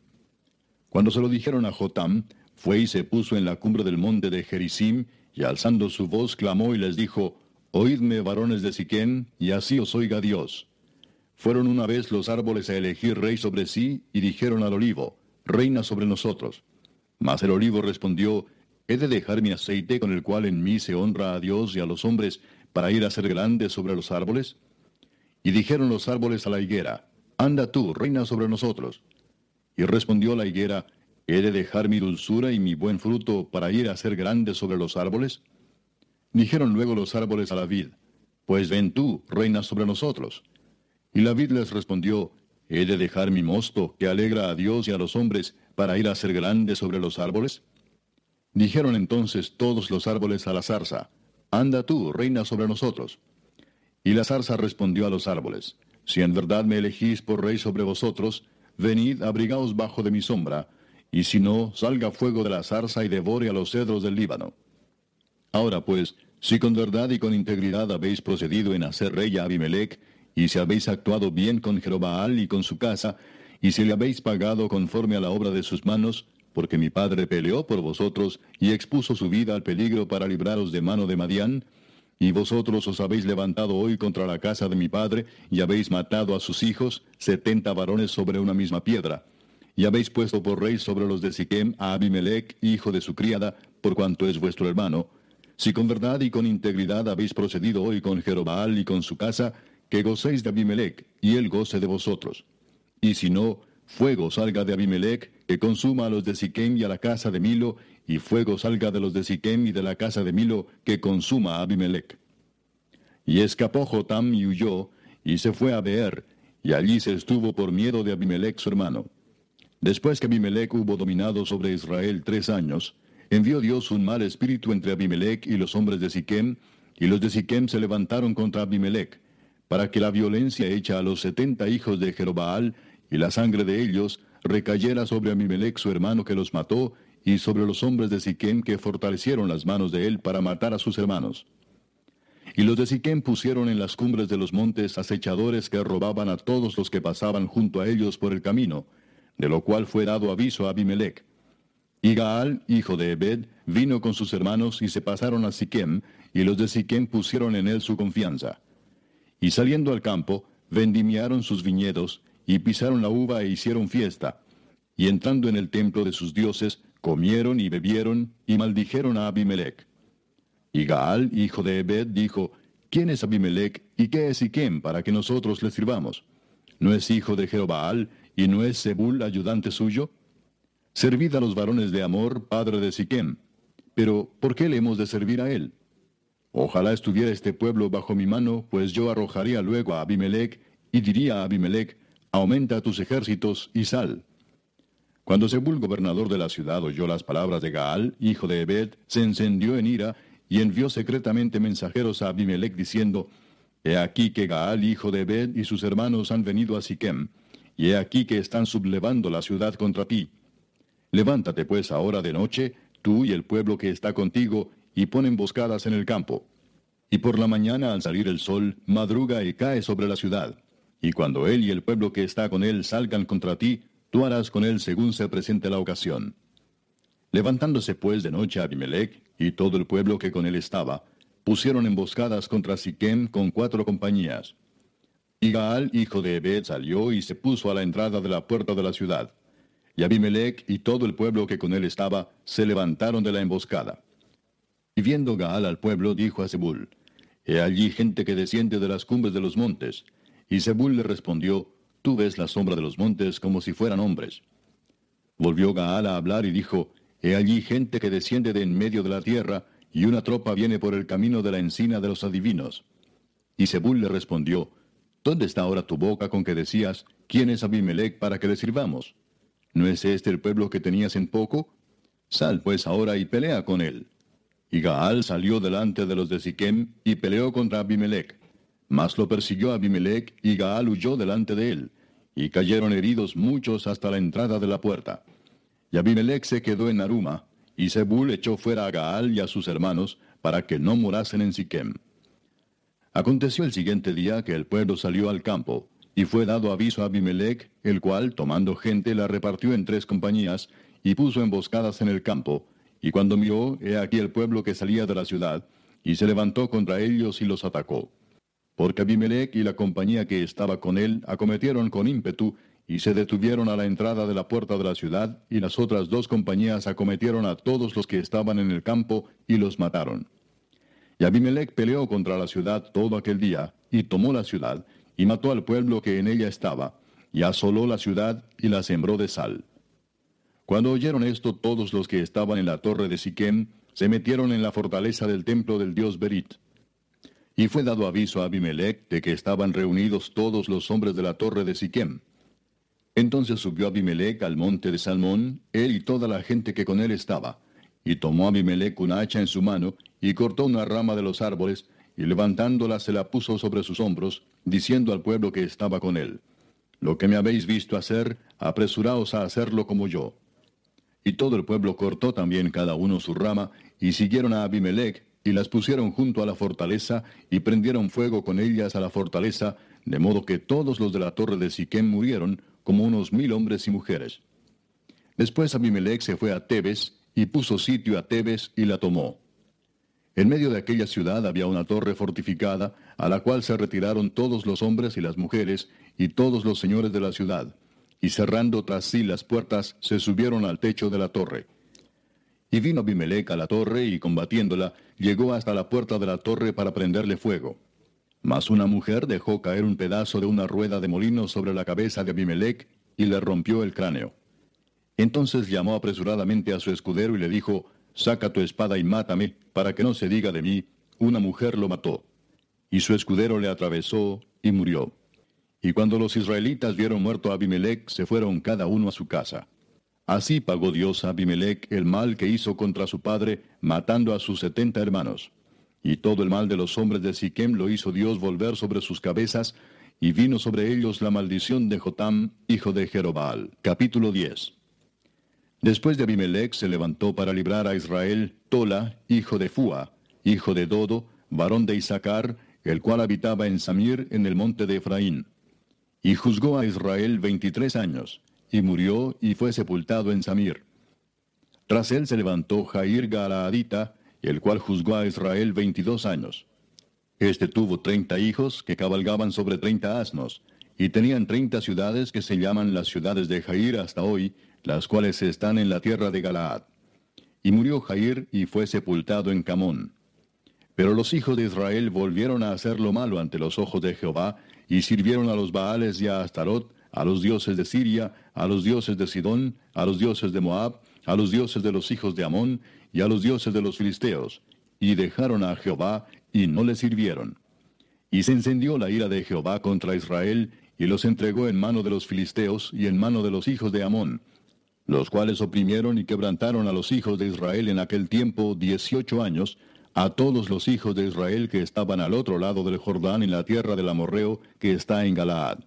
Cuando se lo dijeron a Jotam, fue y se puso en la cumbre del monte de Gerizim, y alzando su voz clamó y les dijo, Oídme, varones de Siquem, y así os oiga Dios. Fueron una vez los árboles a elegir rey sobre sí, y dijeron al olivo, Reina sobre nosotros. Mas el olivo respondió, ¿He de dejar mi aceite con el cual en mí se honra a Dios y a los hombres, para ir a ser grande sobre los árboles? Y dijeron los árboles a la higuera, Anda tú, reina sobre nosotros. Y respondió la higuera, ¿He de dejar mi dulzura y mi buen fruto para ir a ser grande sobre los árboles? Dijeron luego los árboles a la vid, Pues ven tú, reina sobre nosotros. Y la vid les respondió, ¿He de dejar mi mosto, que alegra a Dios y a los hombres, para ir a ser grande sobre los árboles? Dijeron entonces todos los árboles a la zarza, Anda tú, reina sobre nosotros. Y la zarza respondió a los árboles, Si en verdad me elegís por rey sobre vosotros, venid, abrigaos bajo de mi sombra, y si no, salga fuego de la zarza y devore a los cedros del Líbano. Ahora pues, si con verdad y con integridad habéis procedido en hacer rey a Abimelech, y si habéis actuado bien con Jerobaal y con su casa, y si le habéis pagado conforme a la obra de sus manos, porque mi padre peleó por vosotros y expuso su vida al peligro para libraros de mano de Madián, y vosotros os habéis levantado hoy contra la casa de mi padre, y habéis matado a sus hijos, setenta varones sobre una misma piedra, y habéis puesto por rey sobre los de Siquem a Abimelech, hijo de su criada, por cuanto es vuestro hermano. Si con verdad y con integridad habéis procedido hoy con Jerobaal y con su casa, que gocéis de Abimelech, y él goce de vosotros. Y si no, fuego salga de Abimelech, que consuma a los de Siquem y a la casa de Milo, y fuego salga de los de Siquem y de la casa de Milo, que consuma a Abimelech. Y escapó Jotam y huyó, y se fue a Beer, y allí se estuvo por miedo de Abimelech su hermano. Después que Abimelech hubo dominado sobre Israel tres años, envió Dios un mal espíritu entre Abimelech y los hombres de Siquem, y los de Siquem se levantaron contra Abimelech, para que la violencia hecha a los setenta hijos de Jerobaal y la sangre de ellos recayera sobre Abimelech su hermano que los mató, y sobre los hombres de Siquem que fortalecieron las manos de él para matar a sus hermanos. Y los de Siquem pusieron en las cumbres de los montes acechadores que robaban a todos los que pasaban junto a ellos por el camino, de lo cual fue dado aviso a Abimelech. Y Gaal, hijo de Ebed, vino con sus hermanos y se pasaron a Siquem, y los de Siquem pusieron en él su confianza. Y saliendo al campo, vendimiaron sus viñedos, y pisaron la uva e hicieron fiesta. Y entrando en el templo de sus dioses, comieron y bebieron, y maldijeron a Abimelech. Y Gaal, hijo de Ebed, dijo, ¿Quién es Abimelech y qué es Siquem para que nosotros le sirvamos? ¿No es hijo de Jerobaal y no es Zebul ayudante suyo? Servid a los varones de Amor, padre de Siquem. Pero, ¿por qué le hemos de servir a él? Ojalá estuviera este pueblo bajo mi mano, pues yo arrojaría luego a Abimelech, y diría a Abimelech, aumenta tus ejércitos y sal. Cuando Zebul, gobernador de la ciudad, oyó las palabras de Gaal, hijo de Ebed, se encendió en ira y envió secretamente mensajeros a Abimelech diciendo, He aquí que Gaal, hijo de Ebed, y sus hermanos han venido a Siquem, y he aquí que están sublevando la ciudad contra ti. Levántate pues ahora de noche, tú y el pueblo que está contigo, y pon emboscadas en el campo. Y por la mañana al salir el sol, madruga y cae sobre la ciudad. Y cuando él y el pueblo que está con él salgan contra ti, tú harás con él según se presente la ocasión. Levantándose pues de noche Abimelech y todo el pueblo que con él estaba, pusieron emboscadas contra Siquem con cuatro compañías. Y Gaal, hijo de Ebed, salió y se puso a la entrada de la puerta de la ciudad. Y Abimelech y todo el pueblo que con él estaba se levantaron de la emboscada. Viendo Gaal al pueblo, dijo a Zebul, He allí gente que desciende de las cumbres de los montes, y Zebul le respondió, Tú ves la sombra de los montes como si fueran hombres. Volvió Gaal a hablar y dijo, He allí gente que desciende de en medio de la tierra, y una tropa viene por el camino de la encina de los adivinos. Y Zebul le respondió, ¿Dónde está ahora tu boca con que decías, ¿quién es Abimelech para que le sirvamos? ¿No es este el pueblo que tenías en poco? Sal pues ahora y pelea con él. Y Gaal salió delante de los de Siquem y peleó contra Abimelech. Mas lo persiguió Abimelech, y Gaal huyó delante de él, y cayeron heridos muchos hasta la entrada de la puerta. Y Abimelech se quedó en Aruma, y Zebul echó fuera a Gaal y a sus hermanos, para que no morasen en Siquem. Aconteció el siguiente día que el pueblo salió al campo, y fue dado aviso a Abimelech, el cual, tomando gente, la repartió en tres compañías, y puso emboscadas en el campo, y cuando miró, he aquí el pueblo que salía de la ciudad, y se levantó contra ellos y los atacó. Porque Abimelech y la compañía que estaba con él acometieron con ímpetu y se detuvieron a la entrada de la puerta de la ciudad, y las otras dos compañías acometieron a todos los que estaban en el campo y los mataron. Y Abimelech peleó contra la ciudad todo aquel día, y tomó la ciudad, y mató al pueblo que en ella estaba, y asoló la ciudad y la sembró de sal. Cuando oyeron esto todos los que estaban en la torre de Siquem, se metieron en la fortaleza del templo del dios Berit. Y fue dado aviso a Abimelech de que estaban reunidos todos los hombres de la torre de Siquem. Entonces subió Abimelech al monte de Salmón, él y toda la gente que con él estaba, Y tomó Abimelech un hacha en su mano, y cortó una rama de los árboles, y levantándola se la puso sobre sus hombros, diciendo al pueblo que estaba con él, Lo que me habéis visto hacer, apresuraos a hacerlo como yo. Y todo el pueblo cortó también cada uno su rama, y siguieron a Abimelech, y las pusieron junto a la fortaleza, y prendieron fuego con ellas a la fortaleza, de modo que todos los de la torre de Siquem murieron, como unos mil hombres y mujeres. Después Abimelech se fue a Tebes, y puso sitio a Tebes y la tomó. En medio de aquella ciudad había una torre fortificada, a la cual se retiraron todos los hombres y las mujeres, y todos los señores de la ciudad, y cerrando tras sí las puertas, se subieron al techo de la torre. Y vino Abimelech a la torre, y combatiéndola, llegó hasta la puerta de la torre para prenderle fuego. Mas una mujer dejó caer un pedazo de una rueda de molino sobre la cabeza de Abimelech, y le rompió el cráneo. Entonces llamó apresuradamente a su escudero y le dijo, Saca tu espada y mátame, para que no se diga de mí, una mujer lo mató. Y su escudero le atravesó y murió. Y cuando los israelitas vieron muerto a Abimelech, se fueron cada uno a su casa. Así pagó Dios a Abimelech el mal que hizo contra su padre, matando a sus setenta hermanos. Y todo el mal de los hombres de Siquem lo hizo Dios volver sobre sus cabezas, y vino sobre ellos la maldición de Jotam, hijo de Jerobal. Capítulo 10. Después de Abimelech se levantó para librar a Israel Tola, hijo de Fua, hijo de Dodo, varón de Isaacar, el cual habitaba en Samir en el monte de Efraín. Y juzgó a Israel veintitrés años, y murió y fue sepultado en Samir. Tras él se levantó Jair Galaadita, el cual juzgó a Israel veintidós años. Este tuvo treinta hijos que cabalgaban sobre treinta asnos, y tenían treinta ciudades que se llaman las ciudades de Jair hasta hoy, las cuales están en la tierra de Galaad. Y murió Jair y fue sepultado en Camón. Pero los hijos de Israel volvieron a hacer lo malo ante los ojos de Jehová, y sirvieron a los Baales y a Astarot, a los dioses de Siria, a los dioses de Sidón, a los dioses de Moab, a los dioses de los hijos de Amón, y a los dioses de los filisteos, y dejaron a Jehová, y no le sirvieron. Y se encendió la ira de Jehová contra Israel, y los entregó en mano de los filisteos y en mano de los hijos de Amón, los cuales oprimieron y quebrantaron a los hijos de Israel en aquel tiempo dieciocho años, a todos los hijos de Israel que estaban al otro lado del Jordán en la tierra del Amorreo que está en Galaad.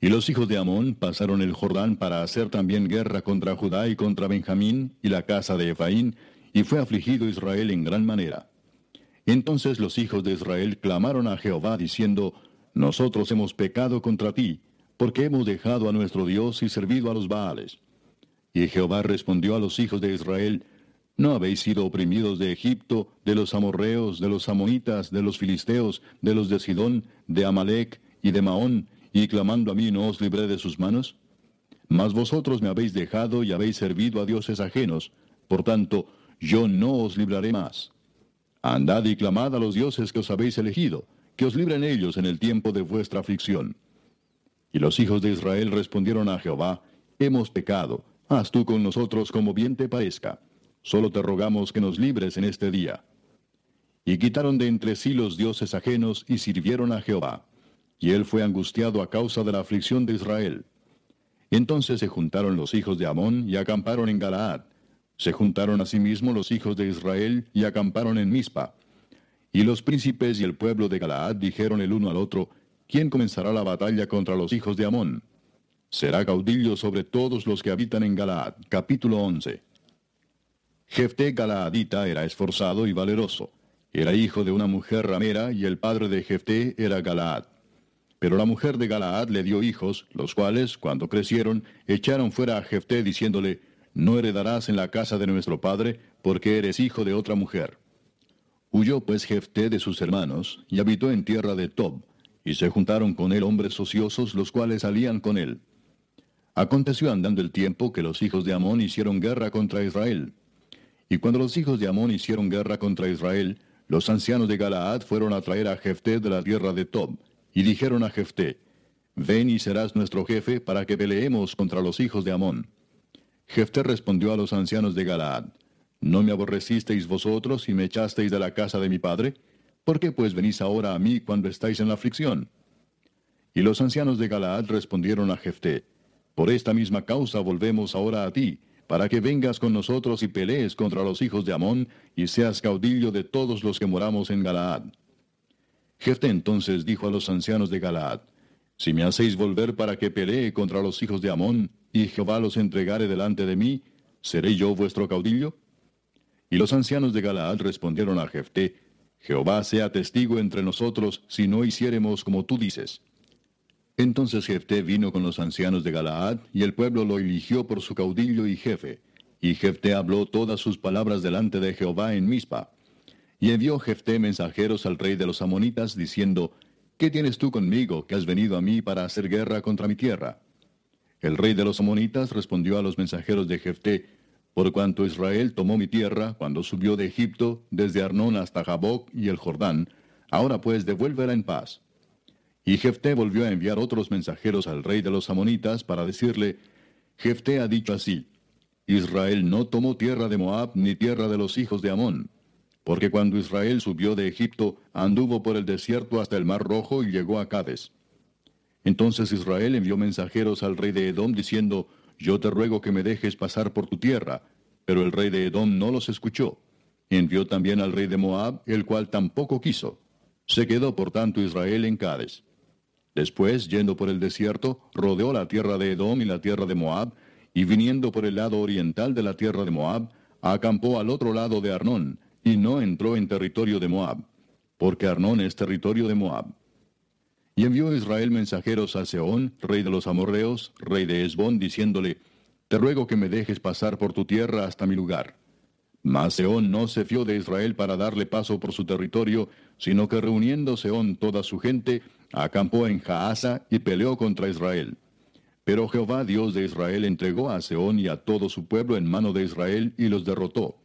Y los hijos de Amón pasaron el Jordán para hacer también guerra contra Judá y contra Benjamín y la casa de Ephraín, y fue afligido Israel en gran manera. Entonces los hijos de Israel clamaron a Jehová diciendo, Nosotros hemos pecado contra ti, porque hemos dejado a nuestro Dios y servido a los Baales. Y Jehová respondió a los hijos de Israel, ¿No habéis sido oprimidos de Egipto, de los amorreos, de los amonitas, de los filisteos, de los de Sidón, de Amalec y de Maón, y clamando a mí no os libré de sus manos? Mas vosotros me habéis dejado y habéis servido a dioses ajenos, por tanto, yo no os libraré más. Andad y clamad a los dioses que os habéis elegido, que os libren ellos en el tiempo de vuestra aflicción. Y los hijos de Israel respondieron a Jehová, Hemos pecado, Haz tú con nosotros como bien te parezca. Solo te rogamos que nos libres en este día. Y quitaron de entre sí los dioses ajenos y sirvieron a Jehová. Y él fue angustiado a causa de la aflicción de Israel. Entonces se juntaron los hijos de Amón y acamparon en Galaad. Se juntaron asimismo los hijos de Israel y acamparon en Mizpa. Y los príncipes y el pueblo de Galaad dijeron el uno al otro, ¿quién comenzará la batalla contra los hijos de Amón? será caudillo sobre todos los que habitan en Galaad. Capítulo 11. Jefté Galaadita era esforzado y valeroso. Era hijo de una mujer ramera y el padre de Jefté era Galaad. Pero la mujer de Galaad le dio hijos, los cuales, cuando crecieron, echaron fuera a Jefté diciéndole, No heredarás en la casa de nuestro padre, porque eres hijo de otra mujer. Huyó pues Jefté de sus hermanos, y habitó en tierra de Tob, y se juntaron con él hombres ociosos, los cuales salían con él. Aconteció andando el tiempo que los hijos de Amón hicieron guerra contra Israel. Y cuando los hijos de Amón hicieron guerra contra Israel, los ancianos de Galaad fueron a traer a Jefté de la tierra de Tob, y dijeron a Jefté, Ven y serás nuestro jefe para que peleemos contra los hijos de Amón. Jefté respondió a los ancianos de Galaad, ¿No me aborrecisteis vosotros y me echasteis de la casa de mi padre? ¿Por qué pues venís ahora a mí cuando estáis en la aflicción? Y los ancianos de Galaad respondieron a Jefté, por esta misma causa volvemos ahora a ti, para que vengas con nosotros y pelees contra los hijos de Amón, y seas caudillo de todos los que moramos en Galaad. Jefte entonces dijo a los ancianos de Galaad, Si me hacéis volver para que pelee contra los hijos de Amón, y Jehová los entregare delante de mí, ¿seré yo vuestro caudillo? Y los ancianos de Galaad respondieron a Jefté, Jehová sea testigo entre nosotros si no hiciéremos como tú dices. Entonces Jefté vino con los ancianos de Galaad, y el pueblo lo eligió por su caudillo y jefe. Y Jefté habló todas sus palabras delante de Jehová en Mizpa. Y envió Jefté mensajeros al rey de los amonitas, diciendo, ¿Qué tienes tú conmigo, que has venido a mí para hacer guerra contra mi tierra? El rey de los amonitas respondió a los mensajeros de Jefté, Por cuanto Israel tomó mi tierra, cuando subió de Egipto, desde Arnón hasta Jaboc y el Jordán, ahora pues devuélvela en paz. Y Jefté volvió a enviar otros mensajeros al rey de los amonitas para decirle, Jefté ha dicho así, Israel no tomó tierra de Moab ni tierra de los hijos de Amón, porque cuando Israel subió de Egipto, anduvo por el desierto hasta el mar rojo y llegó a Cades. Entonces Israel envió mensajeros al rey de Edom diciendo, Yo te ruego que me dejes pasar por tu tierra. Pero el rey de Edom no los escuchó. Envió también al rey de Moab, el cual tampoco quiso. Se quedó por tanto Israel en Cades. Después, yendo por el desierto, rodeó la tierra de Edom y la tierra de Moab, y viniendo por el lado oriental de la tierra de Moab, acampó al otro lado de Arnón, y no entró en territorio de Moab, porque Arnón es territorio de Moab. Y envió Israel mensajeros a Seón, rey de los amorreos, rey de Esbón, diciéndole, Te ruego que me dejes pasar por tu tierra hasta mi lugar. Mas Seón no se fió de Israel para darle paso por su territorio, sino que reuniendo Seón toda su gente, acampó en Jaasa y peleó contra Israel. Pero Jehová Dios de Israel entregó a Seón y a todo su pueblo en mano de Israel y los derrotó.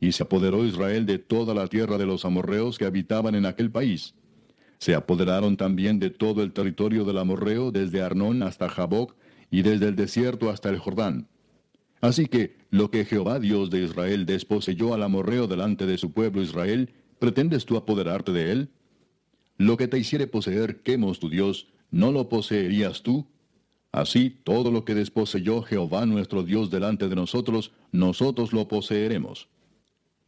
Y se apoderó Israel de toda la tierra de los amorreos que habitaban en aquel país. Se apoderaron también de todo el territorio del amorreo desde Arnón hasta Jaboc y desde el desierto hasta el Jordán. Así que lo que Jehová Dios de Israel desposeyó al amorreo delante de su pueblo Israel, ¿pretendes tú apoderarte de él? Lo que te hiciere poseer Quemos tu Dios, ¿no lo poseerías tú? Así, todo lo que desposeyó Jehová nuestro Dios delante de nosotros, nosotros lo poseeremos.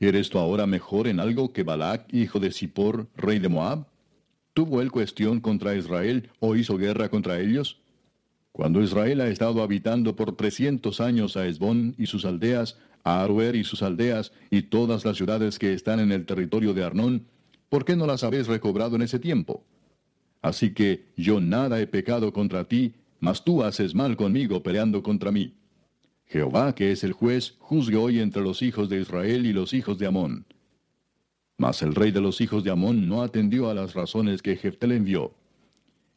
¿Eres tú ahora mejor en algo que Balac, hijo de Zippor, rey de Moab? ¿Tuvo él cuestión contra Israel o hizo guerra contra ellos? Cuando Israel ha estado habitando por trescientos años a Esbón y sus aldeas, a Aruer y sus aldeas, y todas las ciudades que están en el territorio de Arnón, ¿por qué no las habéis recobrado en ese tiempo? Así que yo nada he pecado contra ti, mas tú haces mal conmigo peleando contra mí. Jehová, que es el juez, juzgue hoy entre los hijos de Israel y los hijos de Amón. Mas el rey de los hijos de Amón no atendió a las razones que Jefté le envió.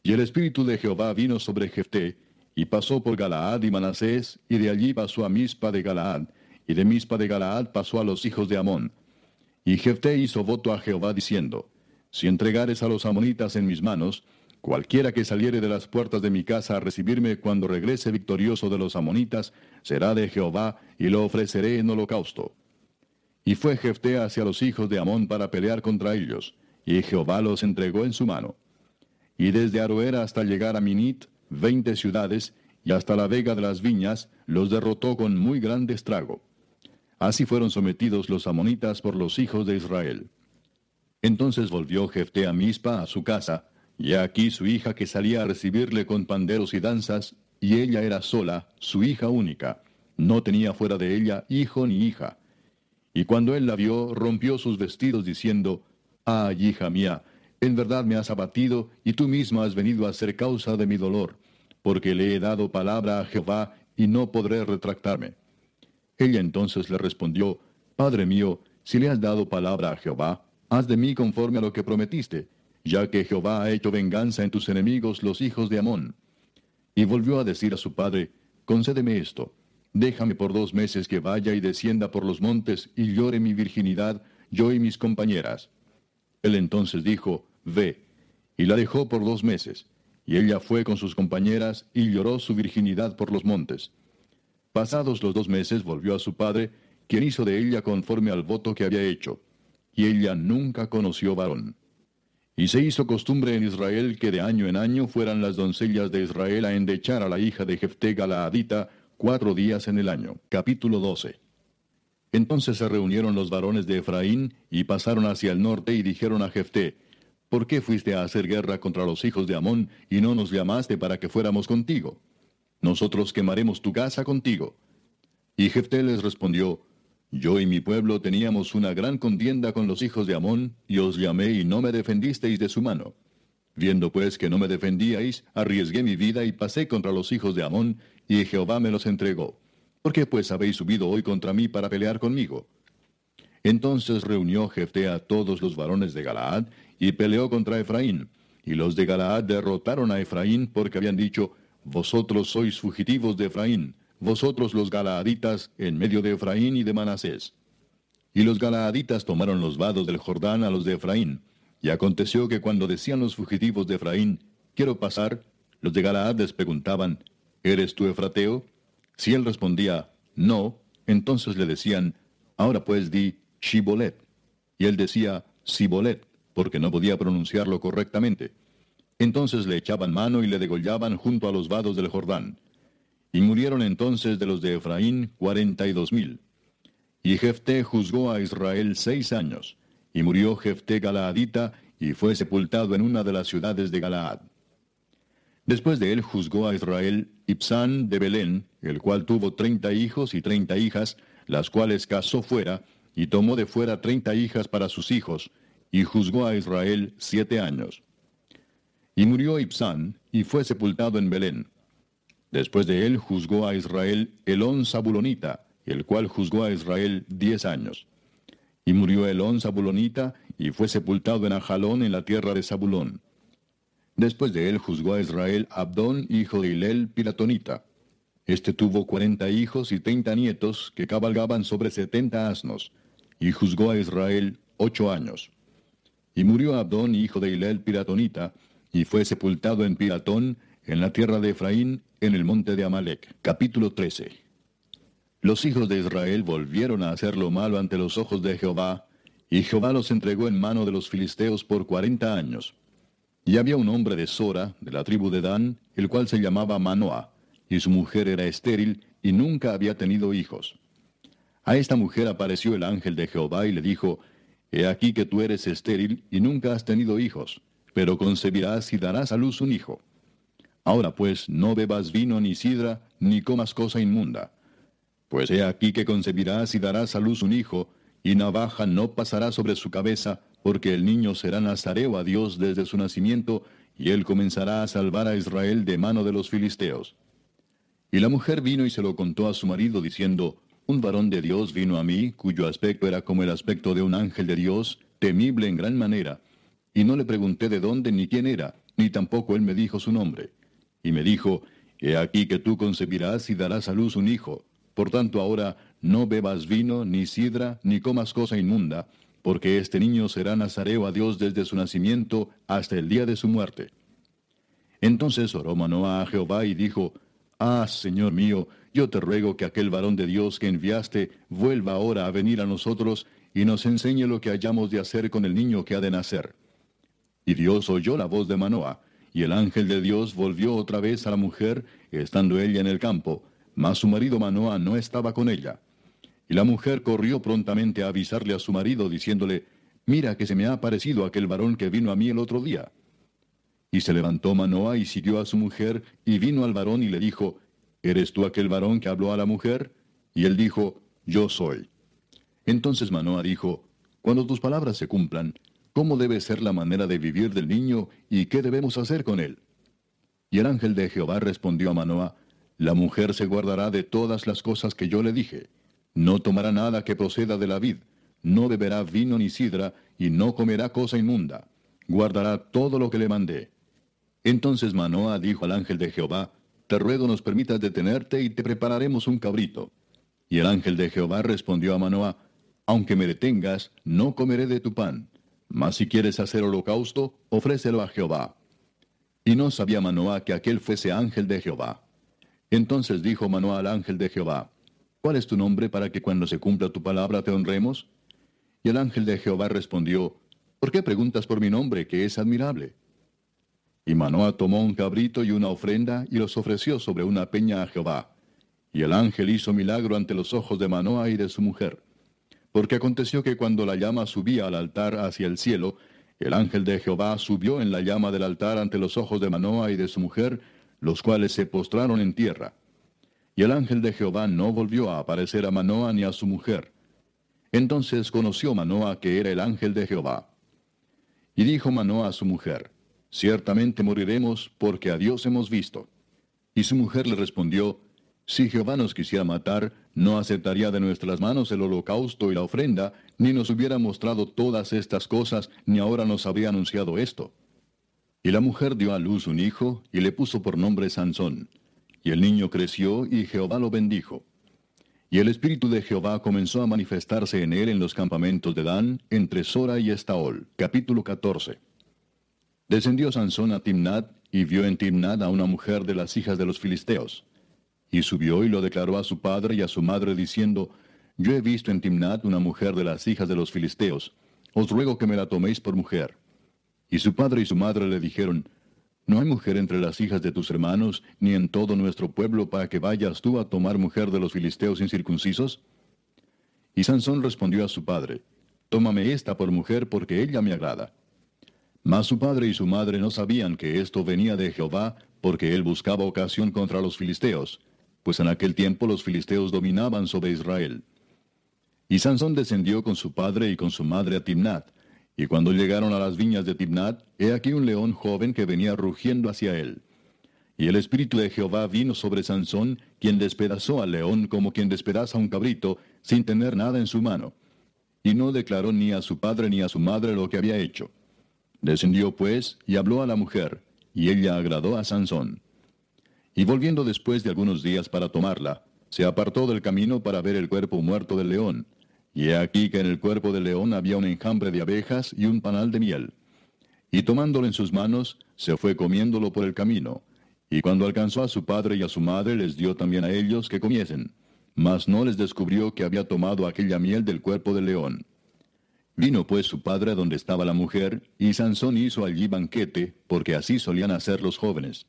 Y el espíritu de Jehová vino sobre Jefté, y pasó por Galaad y Manasés, y de allí pasó a Mispa de Galaad, y de Mispa de Galaad pasó a los hijos de Amón. Y Jefté hizo voto a Jehová diciendo, Si entregares a los amonitas en mis manos, cualquiera que saliere de las puertas de mi casa a recibirme cuando regrese victorioso de los amonitas, será de Jehová, y lo ofreceré en holocausto. Y fue Jefté hacia los hijos de Amón para pelear contra ellos, y Jehová los entregó en su mano. Y desde Aroera hasta llegar a Minit, veinte ciudades, y hasta la vega de las viñas, los derrotó con muy grande estrago. Así fueron sometidos los amonitas por los hijos de Israel. Entonces volvió Jefté a Mispa a su casa, y aquí su hija que salía a recibirle con panderos y danzas, y ella era sola, su hija única, no tenía fuera de ella hijo ni hija. Y cuando él la vio, rompió sus vestidos diciendo, Ay, hija mía, en verdad me has abatido, y tú misma has venido a ser causa de mi dolor, porque le he dado palabra a Jehová, y no podré retractarme. Ella entonces le respondió, Padre mío, si le has dado palabra a Jehová, haz de mí conforme a lo que prometiste, ya que Jehová ha hecho venganza en tus enemigos los hijos de Amón. Y volvió a decir a su padre, Concédeme esto, déjame por dos meses que vaya y descienda por los montes y llore mi virginidad, yo y mis compañeras. Él entonces dijo, Ve, y la dejó por dos meses, y ella fue con sus compañeras y lloró su virginidad por los montes. Pasados los dos meses volvió a su padre, quien hizo de ella conforme al voto que había hecho, y ella nunca conoció varón. Y se hizo costumbre en Israel que de año en año fueran las doncellas de Israel a endechar a la hija de Jefté Galaadita, cuatro días en el año. Capítulo 12. Entonces se reunieron los varones de Efraín y pasaron hacia el norte y dijeron a Jefté, ¿por qué fuiste a hacer guerra contra los hijos de Amón y no nos llamaste para que fuéramos contigo? Nosotros quemaremos tu casa contigo. Y Jefté les respondió, Yo y mi pueblo teníamos una gran contienda con los hijos de Amón, y os llamé y no me defendisteis de su mano. Viendo pues que no me defendíais, arriesgué mi vida y pasé contra los hijos de Amón, y Jehová me los entregó. ¿Por qué pues habéis subido hoy contra mí para pelear conmigo? Entonces reunió Jefté a todos los varones de Galaad, y peleó contra Efraín. Y los de Galaad derrotaron a Efraín porque habían dicho, Vosotros sois fugitivos de Efraín, vosotros los galaaditas, en medio de Efraín y de Manasés. Y los galaaditas tomaron los vados del Jordán a los de Efraín. Y aconteció que cuando decían los fugitivos de Efraín, Quiero pasar, los de Galaad les preguntaban, ¿Eres tú Efrateo? Si él respondía, No, entonces le decían, Ahora pues di Shibolet. Y él decía, Sibolet, porque no podía pronunciarlo correctamente. Entonces le echaban mano y le degollaban junto a los vados del Jordán. Y murieron entonces de los de Efraín cuarenta y dos mil. Y Jefté juzgó a Israel seis años. Y murió Jefté Galaadita, y fue sepultado en una de las ciudades de Galaad. Después de él juzgó a Israel Ibsán de Belén, el cual tuvo treinta hijos y treinta hijas, las cuales casó fuera, y tomó de fuera treinta hijas para sus hijos, y juzgó a Israel siete años. Y murió Ibsán, y fue sepultado en Belén. Después de él juzgó a Israel Elón Zabulonita, el cual juzgó a Israel diez años. Y murió Elón Zabulonita, y fue sepultado en Ajalón en la tierra de Zabulón. Después de él juzgó a Israel Abdón, hijo de Hilel, Pilatonita. Este tuvo cuarenta hijos y treinta nietos que cabalgaban sobre setenta asnos, y juzgó a Israel ocho años. Y murió Abdón, hijo de Hilel, Piratonita, y fue sepultado en Piratón, en la tierra de Efraín, en el monte de Amalek. Capítulo 13. Los hijos de Israel volvieron a hacer lo malo ante los ojos de Jehová, y Jehová los entregó en mano de los filisteos por cuarenta años. Y había un hombre de Sora, de la tribu de Dan, el cual se llamaba Manoah, y su mujer era estéril, y nunca había tenido hijos. A esta mujer apareció el ángel de Jehová y le dijo, He aquí que tú eres estéril y nunca has tenido hijos pero concebirás y darás a luz un hijo. Ahora pues, no bebas vino ni sidra, ni comas cosa inmunda. Pues he aquí que concebirás y darás a luz un hijo, y navaja no pasará sobre su cabeza, porque el niño será nazareo a Dios desde su nacimiento, y él comenzará a salvar a Israel de mano de los filisteos. Y la mujer vino y se lo contó a su marido, diciendo, Un varón de Dios vino a mí, cuyo aspecto era como el aspecto de un ángel de Dios, temible en gran manera, y no le pregunté de dónde ni quién era, ni tampoco él me dijo su nombre. Y me dijo, He aquí que tú concebirás y darás a luz un hijo. Por tanto ahora no bebas vino, ni sidra, ni comas cosa inmunda, porque este niño será nazareo a Dios desde su nacimiento hasta el día de su muerte. Entonces oró Manoah a Jehová y dijo, Ah, Señor mío, yo te ruego que aquel varón de Dios que enviaste vuelva ahora a venir a nosotros y nos enseñe lo que hayamos de hacer con el niño que ha de nacer. Y Dios oyó la voz de Manoah, y el ángel de Dios volvió otra vez a la mujer, estando ella en el campo, mas su marido Manoah no estaba con ella. Y la mujer corrió prontamente a avisarle a su marido, diciéndole, Mira que se me ha aparecido aquel varón que vino a mí el otro día. Y se levantó Manoah y siguió a su mujer, y vino al varón y le dijo, ¿Eres tú aquel varón que habló a la mujer? Y él dijo, Yo soy. Entonces Manoah dijo, Cuando tus palabras se cumplan, cómo debe ser la manera de vivir del niño y qué debemos hacer con él. Y el ángel de Jehová respondió a Manoah, La mujer se guardará de todas las cosas que yo le dije. No tomará nada que proceda de la vid, no beberá vino ni sidra, y no comerá cosa inmunda. Guardará todo lo que le mandé. Entonces Manoah dijo al ángel de Jehová, Te ruego nos permitas detenerte y te prepararemos un cabrito. Y el ángel de Jehová respondió a Manoah, Aunque me detengas, no comeré de tu pan. Mas si quieres hacer holocausto, ofrécelo a Jehová. Y no sabía Manoah que aquel fuese ángel de Jehová. Entonces dijo Manoah al ángel de Jehová, ¿Cuál es tu nombre para que cuando se cumpla tu palabra te honremos? Y el ángel de Jehová respondió, ¿Por qué preguntas por mi nombre, que es admirable? Y Manoah tomó un cabrito y una ofrenda y los ofreció sobre una peña a Jehová. y el ángel hizo milagro ante los ojos de Manoa y de su mujer. Porque aconteció que cuando la llama subía al altar hacia el cielo, el ángel de Jehová subió en la llama del altar ante los ojos de Manoa y de su mujer, los cuales se postraron en tierra. Y el ángel de Jehová no volvió a aparecer a Manoa ni a su mujer. Entonces conoció Manoa que era el ángel de Jehová. Y dijo Manoa a su mujer, Ciertamente moriremos porque a Dios hemos visto. Y su mujer le respondió, Si Jehová nos quisiera matar, no aceptaría de nuestras manos el holocausto y la ofrenda, ni nos hubiera mostrado todas estas cosas, ni ahora nos habría anunciado esto. Y la mujer dio a luz un hijo, y le puso por nombre Sansón. Y el niño creció, y Jehová lo bendijo. Y el espíritu de Jehová comenzó a manifestarse en él en los campamentos de Dan, entre Sora y Estaol. Capítulo 14. Descendió Sansón a Timnat, y vio en Timnat a una mujer de las hijas de los filisteos. Y subió y lo declaró a su padre y a su madre, diciendo, Yo he visto en Timnat una mujer de las hijas de los filisteos. Os ruego que me la toméis por mujer. Y su padre y su madre le dijeron, ¿No hay mujer entre las hijas de tus hermanos, ni en todo nuestro pueblo, para que vayas tú a tomar mujer de los filisteos incircuncisos? Y Sansón respondió a su padre, Tómame esta por mujer, porque ella me agrada. Mas su padre y su madre no sabían que esto venía de Jehová, porque él buscaba ocasión contra los filisteos, pues en aquel tiempo los filisteos dominaban sobre Israel. Y Sansón descendió con su padre y con su madre a Timnat, y cuando llegaron a las viñas de Timnat, he aquí un león joven que venía rugiendo hacia él. Y el espíritu de Jehová vino sobre Sansón, quien despedazó al león como quien despedaza un cabrito, sin tener nada en su mano. Y no declaró ni a su padre ni a su madre lo que había hecho. Descendió pues y habló a la mujer, y ella agradó a Sansón. Y volviendo después de algunos días para tomarla, se apartó del camino para ver el cuerpo muerto del león. Y he aquí que en el cuerpo del león había un enjambre de abejas y un panal de miel. Y tomándolo en sus manos, se fue comiéndolo por el camino. Y cuando alcanzó a su padre y a su madre, les dio también a ellos que comiesen. Mas no les descubrió que había tomado aquella miel del cuerpo del león. Vino pues su padre donde estaba la mujer, y Sansón hizo allí banquete, porque así solían hacer los jóvenes.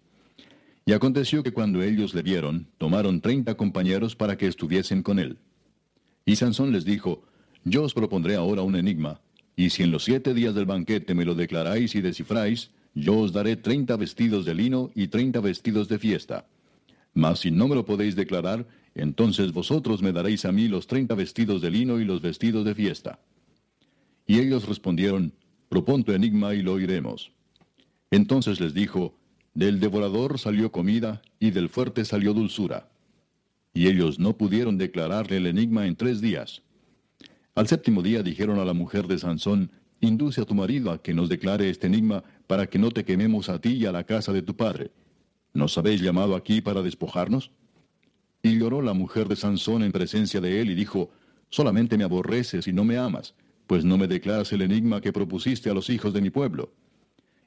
Y aconteció que cuando ellos le vieron, tomaron treinta compañeros para que estuviesen con él. Y Sansón les dijo, Yo os propondré ahora un enigma, y si en los siete días del banquete me lo declaráis y descifráis, yo os daré treinta vestidos de lino y treinta vestidos de fiesta. Mas si no me lo podéis declarar, entonces vosotros me daréis a mí los treinta vestidos de lino y los vestidos de fiesta. Y ellos respondieron, Propon tu enigma y lo oiremos. Entonces les dijo, Del devorador salió comida, y del fuerte salió dulzura. Y ellos no pudieron declararle el enigma en tres días. Al séptimo día dijeron a la mujer de Sansón, Induce a tu marido a que nos declare este enigma, para que no te quememos a ti y a la casa de tu padre. ¿Nos habéis llamado aquí para despojarnos? Y lloró la mujer de Sansón en presencia de él y dijo, Solamente me aborreces y no me amas pues no me declaras el enigma que propusiste a los hijos de mi pueblo.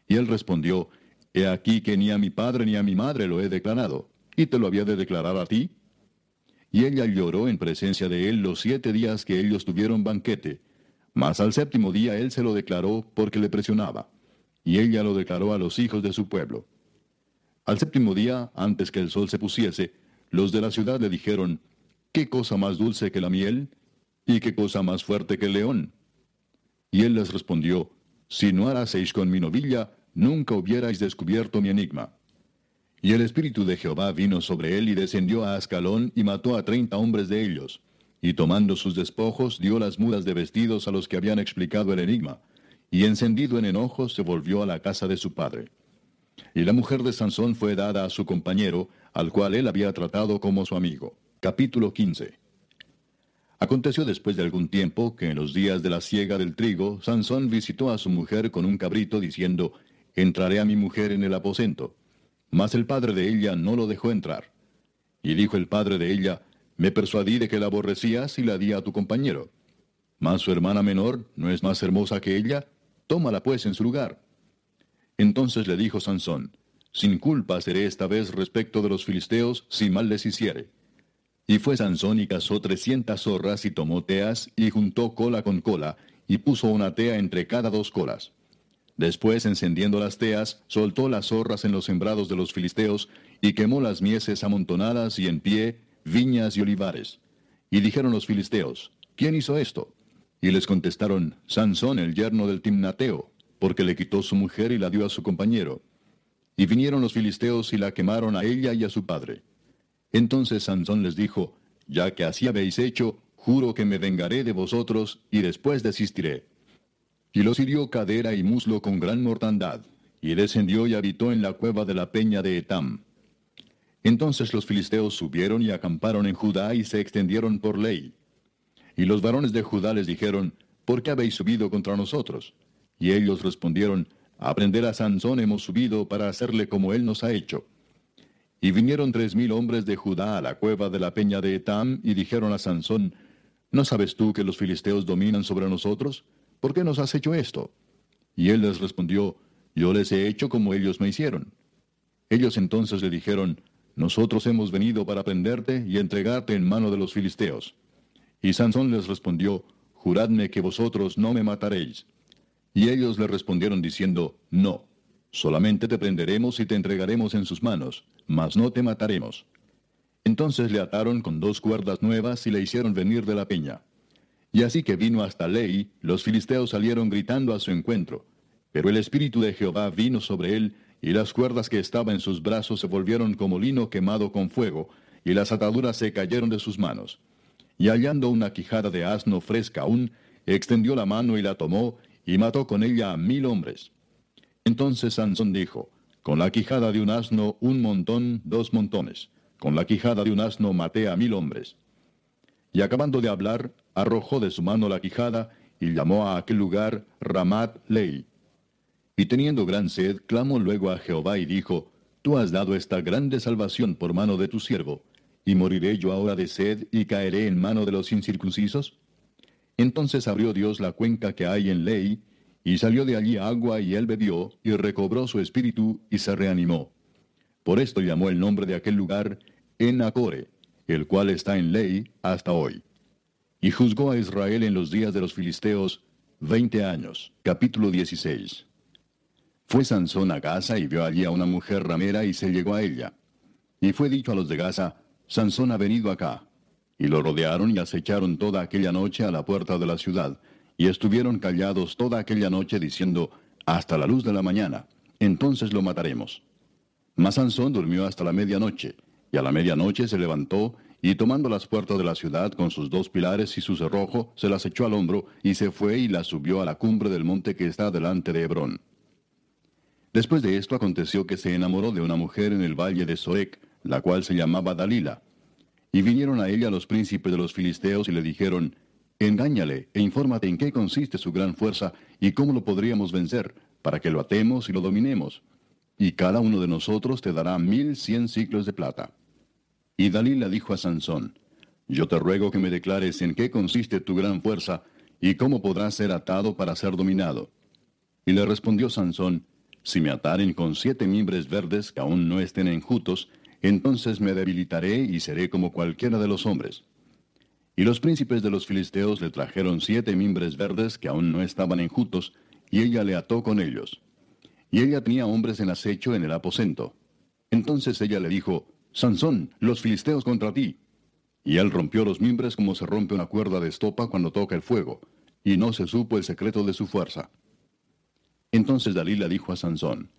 Y él respondió, He aquí que ni a mi padre ni a mi madre lo he declarado, y te lo había de declarar a ti. Y ella lloró en presencia de él los siete días que ellos tuvieron banquete, mas al séptimo día él se lo declaró porque le presionaba, y ella lo declaró a los hijos de su pueblo. Al séptimo día, antes que el sol se pusiese, los de la ciudad le dijeron, ¿Qué cosa más dulce que la miel? ¿Y qué cosa más fuerte que el león? Y él les respondió, Si no haraseis con mi novilla, nunca hubierais descubierto mi enigma. Y el Espíritu de Jehová vino sobre él y descendió a Ascalón y mató a treinta hombres de ellos. Y tomando sus despojos, dio las mudas de vestidos a los que habían explicado el enigma. Y encendido en enojo, se volvió a la casa de su padre. Y la mujer de Sansón fue dada a su compañero, al cual él había tratado como su amigo. Capítulo 15. Aconteció después de algún tiempo que en los días de la siega del trigo, Sansón visitó a su mujer con un cabrito diciendo, Entraré a mi mujer en el aposento. Mas el padre de ella no lo dejó entrar. Y dijo el padre de ella, Me persuadí de que la aborrecías y la di a tu compañero. Mas su hermana menor no es más hermosa que ella, tómala pues en su lugar. Entonces le dijo Sansón, Sin culpa seré esta vez respecto de los filisteos si mal les hiciere. Y fue Sansón y cazó trescientas zorras y tomó teas y juntó cola con cola y puso una tea entre cada dos colas. Después, encendiendo las teas, soltó las zorras en los sembrados de los filisteos y quemó las mieses amontonadas y en pie, viñas y olivares. Y dijeron los filisteos, ¿quién hizo esto? Y les contestaron, Sansón, el yerno del Timnateo, porque le quitó su mujer y la dio a su compañero. Y vinieron los filisteos y la quemaron a ella y a su padre. Entonces Sansón les dijo, Ya que así habéis hecho, juro que me vengaré de vosotros y después desistiré. Y los hirió cadera y muslo con gran mortandad, y descendió y habitó en la cueva de la peña de Etam. Entonces los filisteos subieron y acamparon en Judá y se extendieron por ley. Y los varones de Judá les dijeron, ¿por qué habéis subido contra nosotros? Y ellos respondieron, a prender a Sansón hemos subido para hacerle como él nos ha hecho. Y vinieron tres mil hombres de Judá a la cueva de la peña de Etam y dijeron a Sansón, ¿no sabes tú que los filisteos dominan sobre nosotros? ¿Por qué nos has hecho esto? Y él les respondió, yo les he hecho como ellos me hicieron. Ellos entonces le dijeron, nosotros hemos venido para prenderte y entregarte en mano de los filisteos. Y Sansón les respondió, Juradme que vosotros no me mataréis. Y ellos le respondieron diciendo, No, solamente te prenderemos y te entregaremos en sus manos, mas no te mataremos. Entonces le ataron con dos cuerdas nuevas y le hicieron venir de la peña. Y así que vino hasta Ley, los filisteos salieron gritando a su encuentro. Pero el Espíritu de Jehová vino sobre él, y las cuerdas que estaban en sus brazos se volvieron como lino quemado con fuego, y las ataduras se cayeron de sus manos y hallando una quijada de asno fresca aún, extendió la mano y la tomó, y mató con ella a mil hombres. Entonces Sansón dijo, Con la quijada de un asno un montón, dos montones. Con la quijada de un asno maté a mil hombres. Y acabando de hablar, arrojó de su mano la quijada, y llamó a aquel lugar Ramat Lei. Y teniendo gran sed, clamó luego a Jehová y dijo, Tú has dado esta grande salvación por mano de tu siervo, ¿Y moriré yo ahora de sed y caeré en mano de los incircuncisos? Entonces abrió Dios la cuenca que hay en ley, y salió de allí agua, y él bebió, y recobró su espíritu, y se reanimó. Por esto llamó el nombre de aquel lugar Enacore, el cual está en ley hasta hoy. Y juzgó a Israel en los días de los filisteos veinte años. Capítulo 16. Fue Sansón a Gaza y vio allí a una mujer ramera y se llegó a ella. Y fue dicho a los de Gaza, Sansón ha venido acá. Y lo rodearon y acecharon toda aquella noche a la puerta de la ciudad, y estuvieron callados toda aquella noche diciendo, hasta la luz de la mañana, entonces lo mataremos. Mas Sansón durmió hasta la medianoche, y a la medianoche se levantó, y tomando las puertas de la ciudad con sus dos pilares y su cerrojo, se las echó al hombro, y se fue y las subió a la cumbre del monte que está delante de Hebrón. Después de esto aconteció que se enamoró de una mujer en el valle de Soec, la cual se llamaba Dalila. Y vinieron a ella los príncipes de los filisteos y le dijeron, Engáñale e infórmate en qué consiste su gran fuerza y cómo lo podríamos vencer, para que lo atemos y lo dominemos. Y cada uno de nosotros te dará mil cien ciclos de plata. Y Dalila dijo a Sansón, Yo te ruego que me declares en qué consiste tu gran fuerza y cómo podrás ser atado para ser dominado. Y le respondió Sansón, Si me ataren con siete mimbres verdes que aún no estén enjutos, entonces me debilitaré y seré como cualquiera de los hombres. Y los príncipes de los filisteos le trajeron siete mimbres verdes que aún no estaban enjutos, y ella le ató con ellos. Y ella tenía hombres en acecho en el aposento. Entonces ella le dijo, Sansón, los filisteos contra ti. Y él rompió los mimbres como se rompe una cuerda de estopa cuando toca el fuego, y no se supo el secreto de su fuerza. Entonces Dalila dijo a Sansón,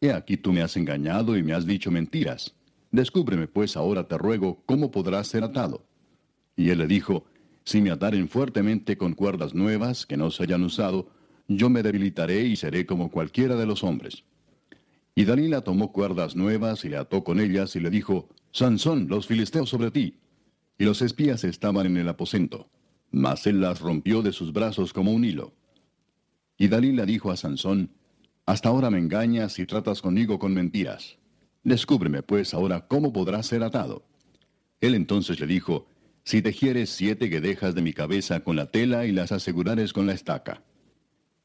He aquí tú me has engañado y me has dicho mentiras. Descúbreme pues ahora, te ruego, cómo podrás ser atado. Y él le dijo, Si me ataren fuertemente con cuerdas nuevas que no se hayan usado, yo me debilitaré y seré como cualquiera de los hombres. Y Dalila tomó cuerdas nuevas y le ató con ellas y le dijo, Sansón, los filisteos sobre ti. Y los espías estaban en el aposento, mas él las rompió de sus brazos como un hilo. Y Dalila dijo a Sansón, Hasta ahora me engañas y tratas conmigo con mentiras. Descúbreme, pues, ahora cómo podrás ser atado. Él entonces le dijo, Si tejieres siete guedejas de mi cabeza con la tela y las asegurares con la estaca.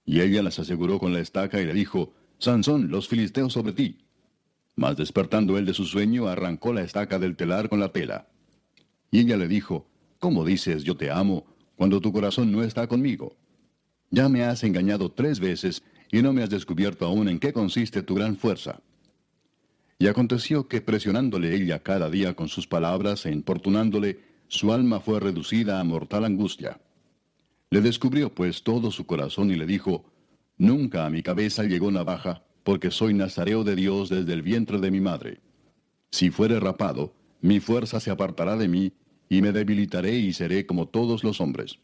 Y ella las aseguró con la estaca y le dijo, Sansón, los filisteos sobre ti. Mas despertando él de su sueño, arrancó la estaca del telar con la tela. Y ella le dijo, ¿Cómo dices yo te amo cuando tu corazón no está conmigo? Ya me has engañado tres veces y no me has descubierto aún en qué consiste tu gran fuerza. Y aconteció que presionándole ella cada día con sus palabras e importunándole, su alma fue reducida a mortal angustia. Le descubrió pues todo su corazón y le dijo, Nunca a mi cabeza llegó navaja, porque soy nazareo de Dios desde el vientre de mi madre. Si fuere rapado, mi fuerza se apartará de mí, y me debilitaré y seré como todos los hombres.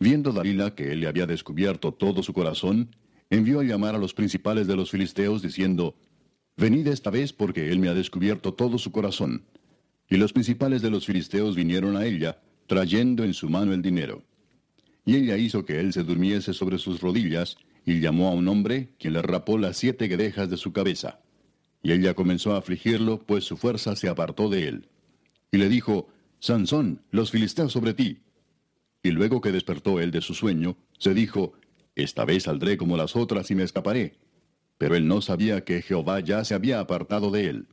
Viendo Dalila que él le había descubierto todo su corazón, envió a llamar a los principales de los filisteos, diciendo, Venid esta vez porque él me ha descubierto todo su corazón. Y los principales de los filisteos vinieron a ella, trayendo en su mano el dinero. Y ella hizo que él se durmiese sobre sus rodillas, y llamó a un hombre, quien le rapó las siete guedejas de su cabeza. Y ella comenzó a afligirlo, pues su fuerza se apartó de él. Y le dijo, Sansón, los filisteos sobre ti. Y luego que despertó él de su sueño, se dijo, Esta vez saldré como las otras y me escaparé. Pero él no sabía que Jehová ya se había apartado de él.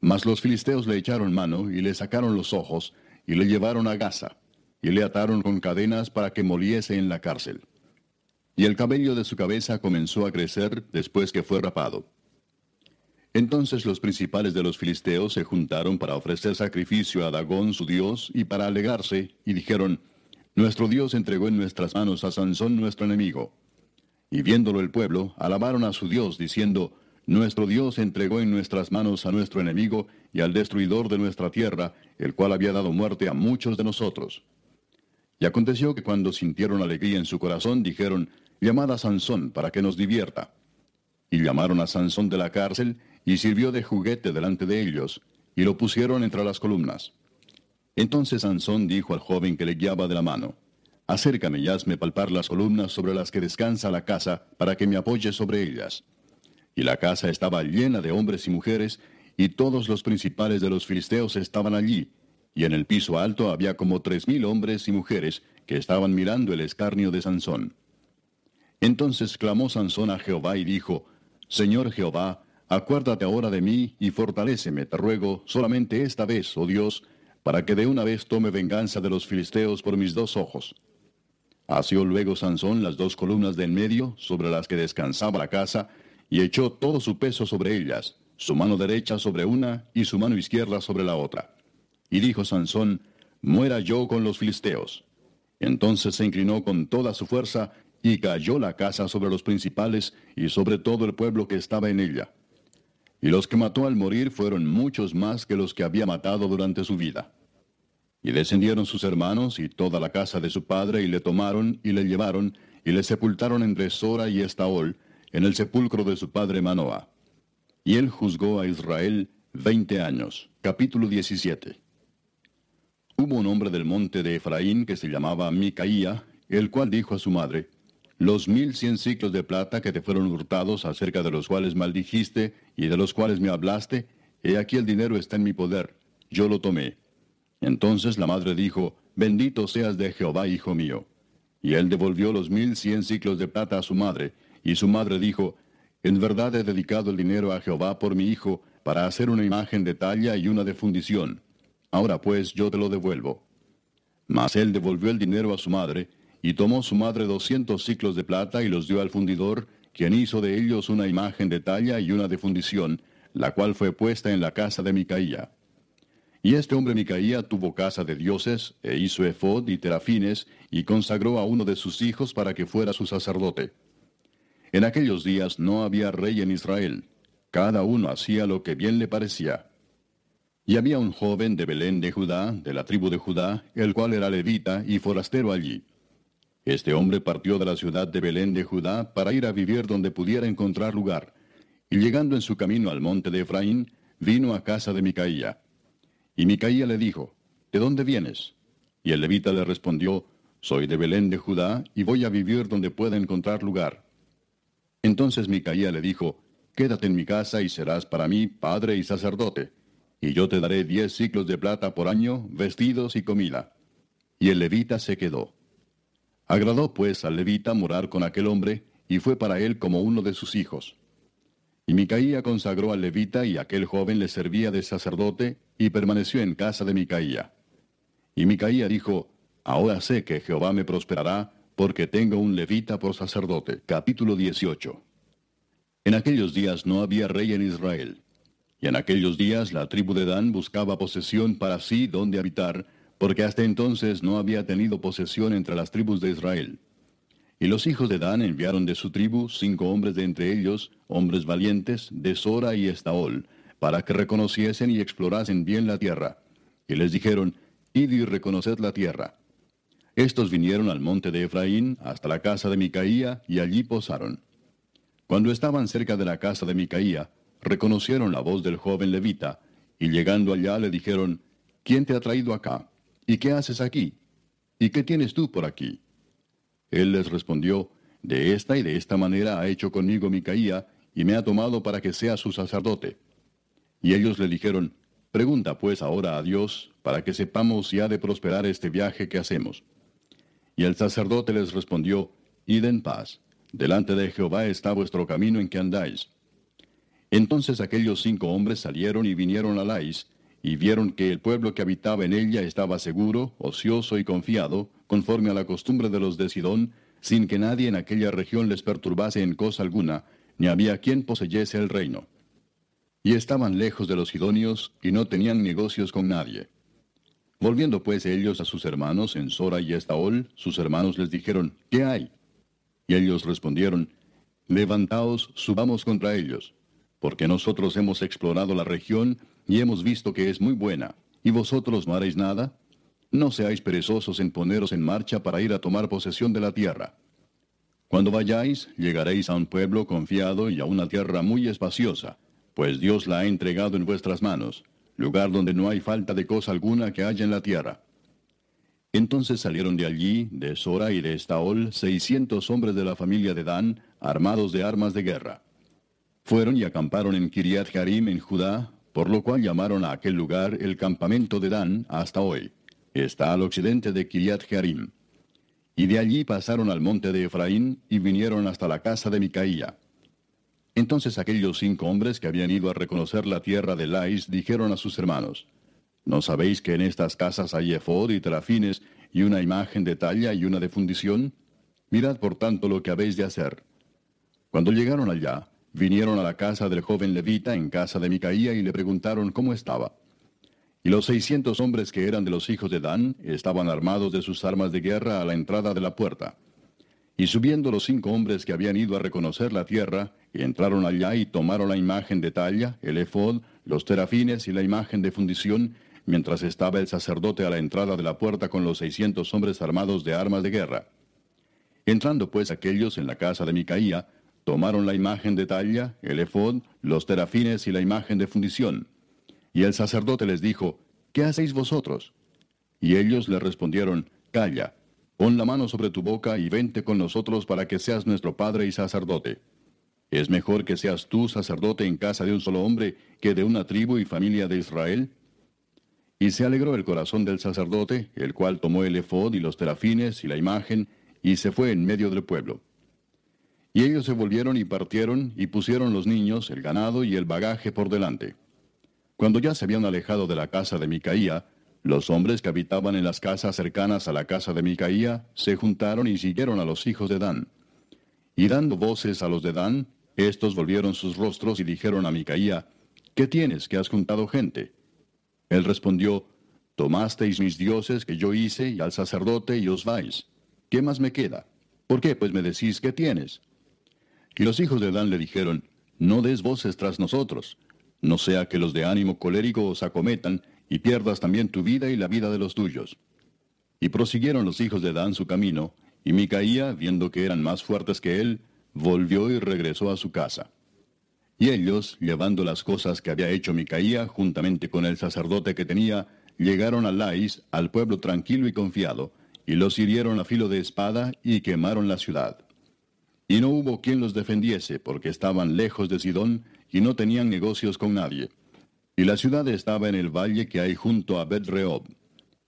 Mas los filisteos le echaron mano y le sacaron los ojos y le llevaron a Gaza y le ataron con cadenas para que moliese en la cárcel. Y el cabello de su cabeza comenzó a crecer después que fue rapado. Entonces los principales de los filisteos se juntaron para ofrecer sacrificio a Dagón su dios y para alegarse, y dijeron, Nuestro Dios entregó en nuestras manos a Sansón nuestro enemigo. Y viéndolo el pueblo, alabaron a su Dios, diciendo, Nuestro Dios entregó en nuestras manos a nuestro enemigo y al destruidor de nuestra tierra, el cual había dado muerte a muchos de nosotros. Y aconteció que cuando sintieron alegría en su corazón, dijeron, Llamad a Sansón para que nos divierta. Y llamaron a Sansón de la cárcel, y sirvió de juguete delante de ellos, y lo pusieron entre las columnas. Entonces Sansón dijo al joven que le guiaba de la mano, Acércame y hazme palpar las columnas sobre las que descansa la casa, para que me apoye sobre ellas. Y la casa estaba llena de hombres y mujeres, y todos los principales de los filisteos estaban allí, y en el piso alto había como tres mil hombres y mujeres que estaban mirando el escarnio de Sansón. Entonces clamó Sansón a Jehová y dijo, Señor Jehová, acuérdate ahora de mí y fortaléceme, te ruego, solamente esta vez, oh Dios, para que de una vez tome venganza de los filisteos por mis dos ojos. Asió luego Sansón las dos columnas de en medio, sobre las que descansaba la casa, y echó todo su peso sobre ellas, su mano derecha sobre una y su mano izquierda sobre la otra. Y dijo Sansón, muera yo con los filisteos. Entonces se inclinó con toda su fuerza y cayó la casa sobre los principales y sobre todo el pueblo que estaba en ella. Y los que mató al morir fueron muchos más que los que había matado durante su vida. Y descendieron sus hermanos y toda la casa de su padre y le tomaron y le llevaron y le sepultaron entre Sora y Estaol en el sepulcro de su padre Manoah. Y él juzgó a Israel veinte años. Capítulo 17. Hubo un hombre del monte de Efraín que se llamaba Micaía, el cual dijo a su madre, Los mil cien ciclos de plata que te fueron hurtados, acerca de los cuales maldijiste y de los cuales me hablaste, he aquí el dinero está en mi poder, yo lo tomé. Entonces la madre dijo, Bendito seas de Jehová, hijo mío. Y él devolvió los mil cien ciclos de plata a su madre, y su madre dijo, En verdad he dedicado el dinero a Jehová por mi hijo, para hacer una imagen de talla y una de fundición. Ahora pues yo te lo devuelvo. Mas él devolvió el dinero a su madre, y tomó su madre doscientos ciclos de plata y los dio al fundidor, quien hizo de ellos una imagen de talla y una de fundición, la cual fue puesta en la casa de Micaía. Y este hombre Micaía tuvo casa de dioses, e hizo efod y terafines, y consagró a uno de sus hijos para que fuera su sacerdote. En aquellos días no había rey en Israel, cada uno hacía lo que bien le parecía. Y había un joven de Belén de Judá, de la tribu de Judá, el cual era levita y forastero allí. Este hombre partió de la ciudad de Belén de Judá para ir a vivir donde pudiera encontrar lugar. Y llegando en su camino al monte de Efraín, vino a casa de Micaía. Y Micaía le dijo, ¿De dónde vienes? Y el levita le respondió, Soy de Belén de Judá y voy a vivir donde pueda encontrar lugar. Entonces Micaía le dijo, Quédate en mi casa y serás para mí padre y sacerdote y yo te daré diez ciclos de plata por año, vestidos y comida. Y el levita se quedó. Agradó pues al levita morar con aquel hombre, y fue para él como uno de sus hijos. Y Micaía consagró al levita, y aquel joven le servía de sacerdote, y permaneció en casa de Micaía. Y Micaía dijo, Ahora sé que Jehová me prosperará, porque tengo un levita por sacerdote. Capítulo 18. En aquellos días no había rey en Israel. Y en aquellos días la tribu de Dan buscaba posesión para sí donde habitar, porque hasta entonces no había tenido posesión entre las tribus de Israel. Y los hijos de Dan enviaron de su tribu cinco hombres de entre ellos, hombres valientes, de Sora y Estaol, para que reconociesen y explorasen bien la tierra. Y les dijeron, Id y reconoced la tierra. Estos vinieron al monte de Efraín hasta la casa de Micaía y allí posaron. Cuando estaban cerca de la casa de Micaía, reconocieron la voz del joven levita, y llegando allá le dijeron, ¿quién te ha traído acá? ¿Y qué haces aquí? ¿Y qué tienes tú por aquí? Él les respondió, De esta y de esta manera ha hecho conmigo Micaía, y me ha tomado para que sea su sacerdote. Y ellos le dijeron, Pregunta pues ahora a Dios, para que sepamos si ha de prosperar este viaje que hacemos. Y el sacerdote les respondió, Id en paz, delante de Jehová está vuestro camino en que andáis. Entonces aquellos cinco hombres salieron y vinieron a Lais, y vieron que el pueblo que habitaba en ella estaba seguro, ocioso y confiado, conforme a la costumbre de los de Sidón, sin que nadie en aquella región les perturbase en cosa alguna, ni había quien poseyese el reino. Y estaban lejos de los sidonios, y no tenían negocios con nadie. Volviendo pues ellos a sus hermanos en Sora y Estaol, sus hermanos les dijeron, ¿qué hay? Y ellos respondieron, Levantaos, subamos contra ellos, porque nosotros hemos explorado la región y hemos visto que es muy buena, y vosotros no haréis nada. No seáis perezosos en poneros en marcha para ir a tomar posesión de la tierra. Cuando vayáis, llegaréis a un pueblo confiado y a una tierra muy espaciosa, pues Dios la ha entregado en vuestras manos, lugar donde no hay falta de cosa alguna que haya en la tierra. Entonces salieron de allí, de Sora y de Estaol, seiscientos hombres de la familia de Dan, armados de armas de guerra. Fueron y acamparon en Kiriat Jarim en Judá, por lo cual llamaron a aquel lugar el campamento de Dan hasta hoy está al occidente de Kiriat Jearim. Y de allí pasaron al monte de Efraín y vinieron hasta la casa de Micaía. Entonces aquellos cinco hombres que habían ido a reconocer la tierra de Lais dijeron a sus hermanos, ¿No sabéis que en estas casas hay efod y terafines y una imagen de talla y una de fundición? Mirad por tanto lo que habéis de hacer. Cuando llegaron allá, vinieron a la casa del joven levita en casa de Micaía y le preguntaron cómo estaba. Y los seiscientos hombres que eran de los hijos de Dan estaban armados de sus armas de guerra a la entrada de la puerta. Y subiendo los cinco hombres que habían ido a reconocer la tierra, entraron allá y tomaron la imagen de talla, el efod, los terafines y la imagen de fundición, mientras estaba el sacerdote a la entrada de la puerta con los seiscientos hombres armados de armas de guerra. Entrando pues aquellos en la casa de Micaía, tomaron la imagen de talla, el efod, los terafines y la imagen de fundición. Y el sacerdote les dijo, ¿qué hacéis vosotros? Y ellos le respondieron, Calla, pon la mano sobre tu boca y vente con nosotros para que seas nuestro padre y sacerdote. ¿Es mejor que seas tú sacerdote en casa de un solo hombre que de una tribu y familia de Israel? Y se alegró el corazón del sacerdote, el cual tomó el efod y los terafines y la imagen, y se fue en medio del pueblo. Y ellos se volvieron y partieron, y pusieron los niños, el ganado y el bagaje por delante. Cuando ya se habían alejado de la casa de Micaía, los hombres que habitaban en las casas cercanas a la casa de Micaía se juntaron y siguieron a los hijos de Dan. Y dando voces a los de Dan, estos volvieron sus rostros y dijeron a Micaía, ¿Qué tienes que has juntado gente? Él respondió, Tomasteis mis dioses que yo hice y al sacerdote y os vais. ¿Qué más me queda? ¿Por qué pues me decís qué tienes? Y los hijos de Dan le dijeron, No des voces tras nosotros, no sea que los de ánimo colérico os acometan y pierdas también tu vida y la vida de los tuyos. Y prosiguieron los hijos de Dan su camino, y Micaía, viendo que eran más fuertes que él, volvió y regresó a su casa. Y ellos, llevando las cosas que había hecho Micaía, juntamente con el sacerdote que tenía, llegaron a Lais, al pueblo tranquilo y confiado, y los hirieron a filo de espada y quemaron la ciudad. Y no hubo quien los defendiese, porque estaban lejos de Sidón, y no tenían negocios con nadie. Y la ciudad estaba en el valle que hay junto a bet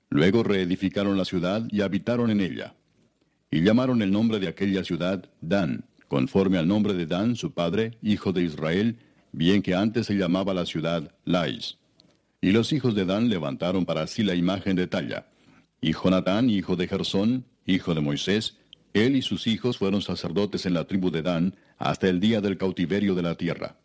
Luego reedificaron la ciudad y habitaron en ella. Y llamaron el nombre de aquella ciudad Dan, conforme al nombre de Dan, su padre, hijo de Israel, bien que antes se llamaba la ciudad Lais. Y los hijos de Dan levantaron para sí la imagen de talla. Y Jonatán, hijo de Gersón, hijo de Moisés, Él y sus hijos fueron sacerdotes en la tribu de Dan hasta el día del cautiverio de la tierra.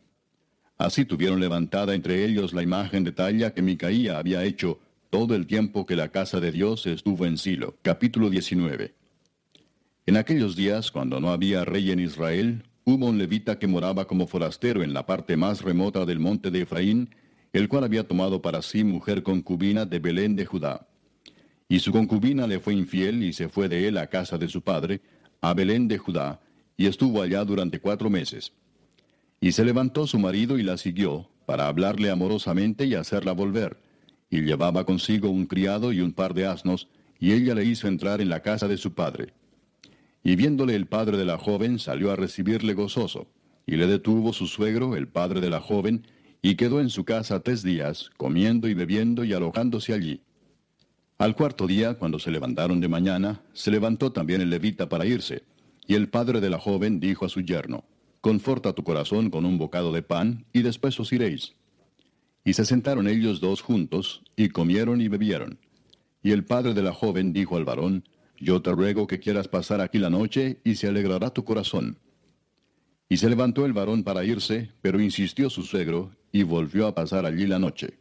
Así tuvieron levantada entre ellos la imagen de talla que Micaía había hecho todo el tiempo que la casa de Dios estuvo en Silo. Capítulo 19. En aquellos días, cuando no había rey en Israel, hubo un levita que moraba como forastero en la parte más remota del monte de Efraín, el cual había tomado para sí mujer concubina de Belén de Judá. Y su concubina le fue infiel y se fue de él a casa de su padre, a Belén de Judá, y estuvo allá durante cuatro meses. Y se levantó su marido y la siguió, para hablarle amorosamente y hacerla volver. Y llevaba consigo un criado y un par de asnos, y ella le hizo entrar en la casa de su padre. Y viéndole el padre de la joven, salió a recibirle gozoso. Y le detuvo su suegro, el padre de la joven, y quedó en su casa tres días, comiendo y bebiendo y alojándose allí. Al cuarto día, cuando se levantaron de mañana, se levantó también el levita para irse, y el padre de la joven dijo a su yerno, Conforta tu corazón con un bocado de pan, y después os iréis. Y se sentaron ellos dos juntos, y comieron y bebieron. Y el padre de la joven dijo al varón, Yo te ruego que quieras pasar aquí la noche, y se alegrará tu corazón. Y se levantó el varón para irse, pero insistió su suegro, y volvió a pasar allí la noche.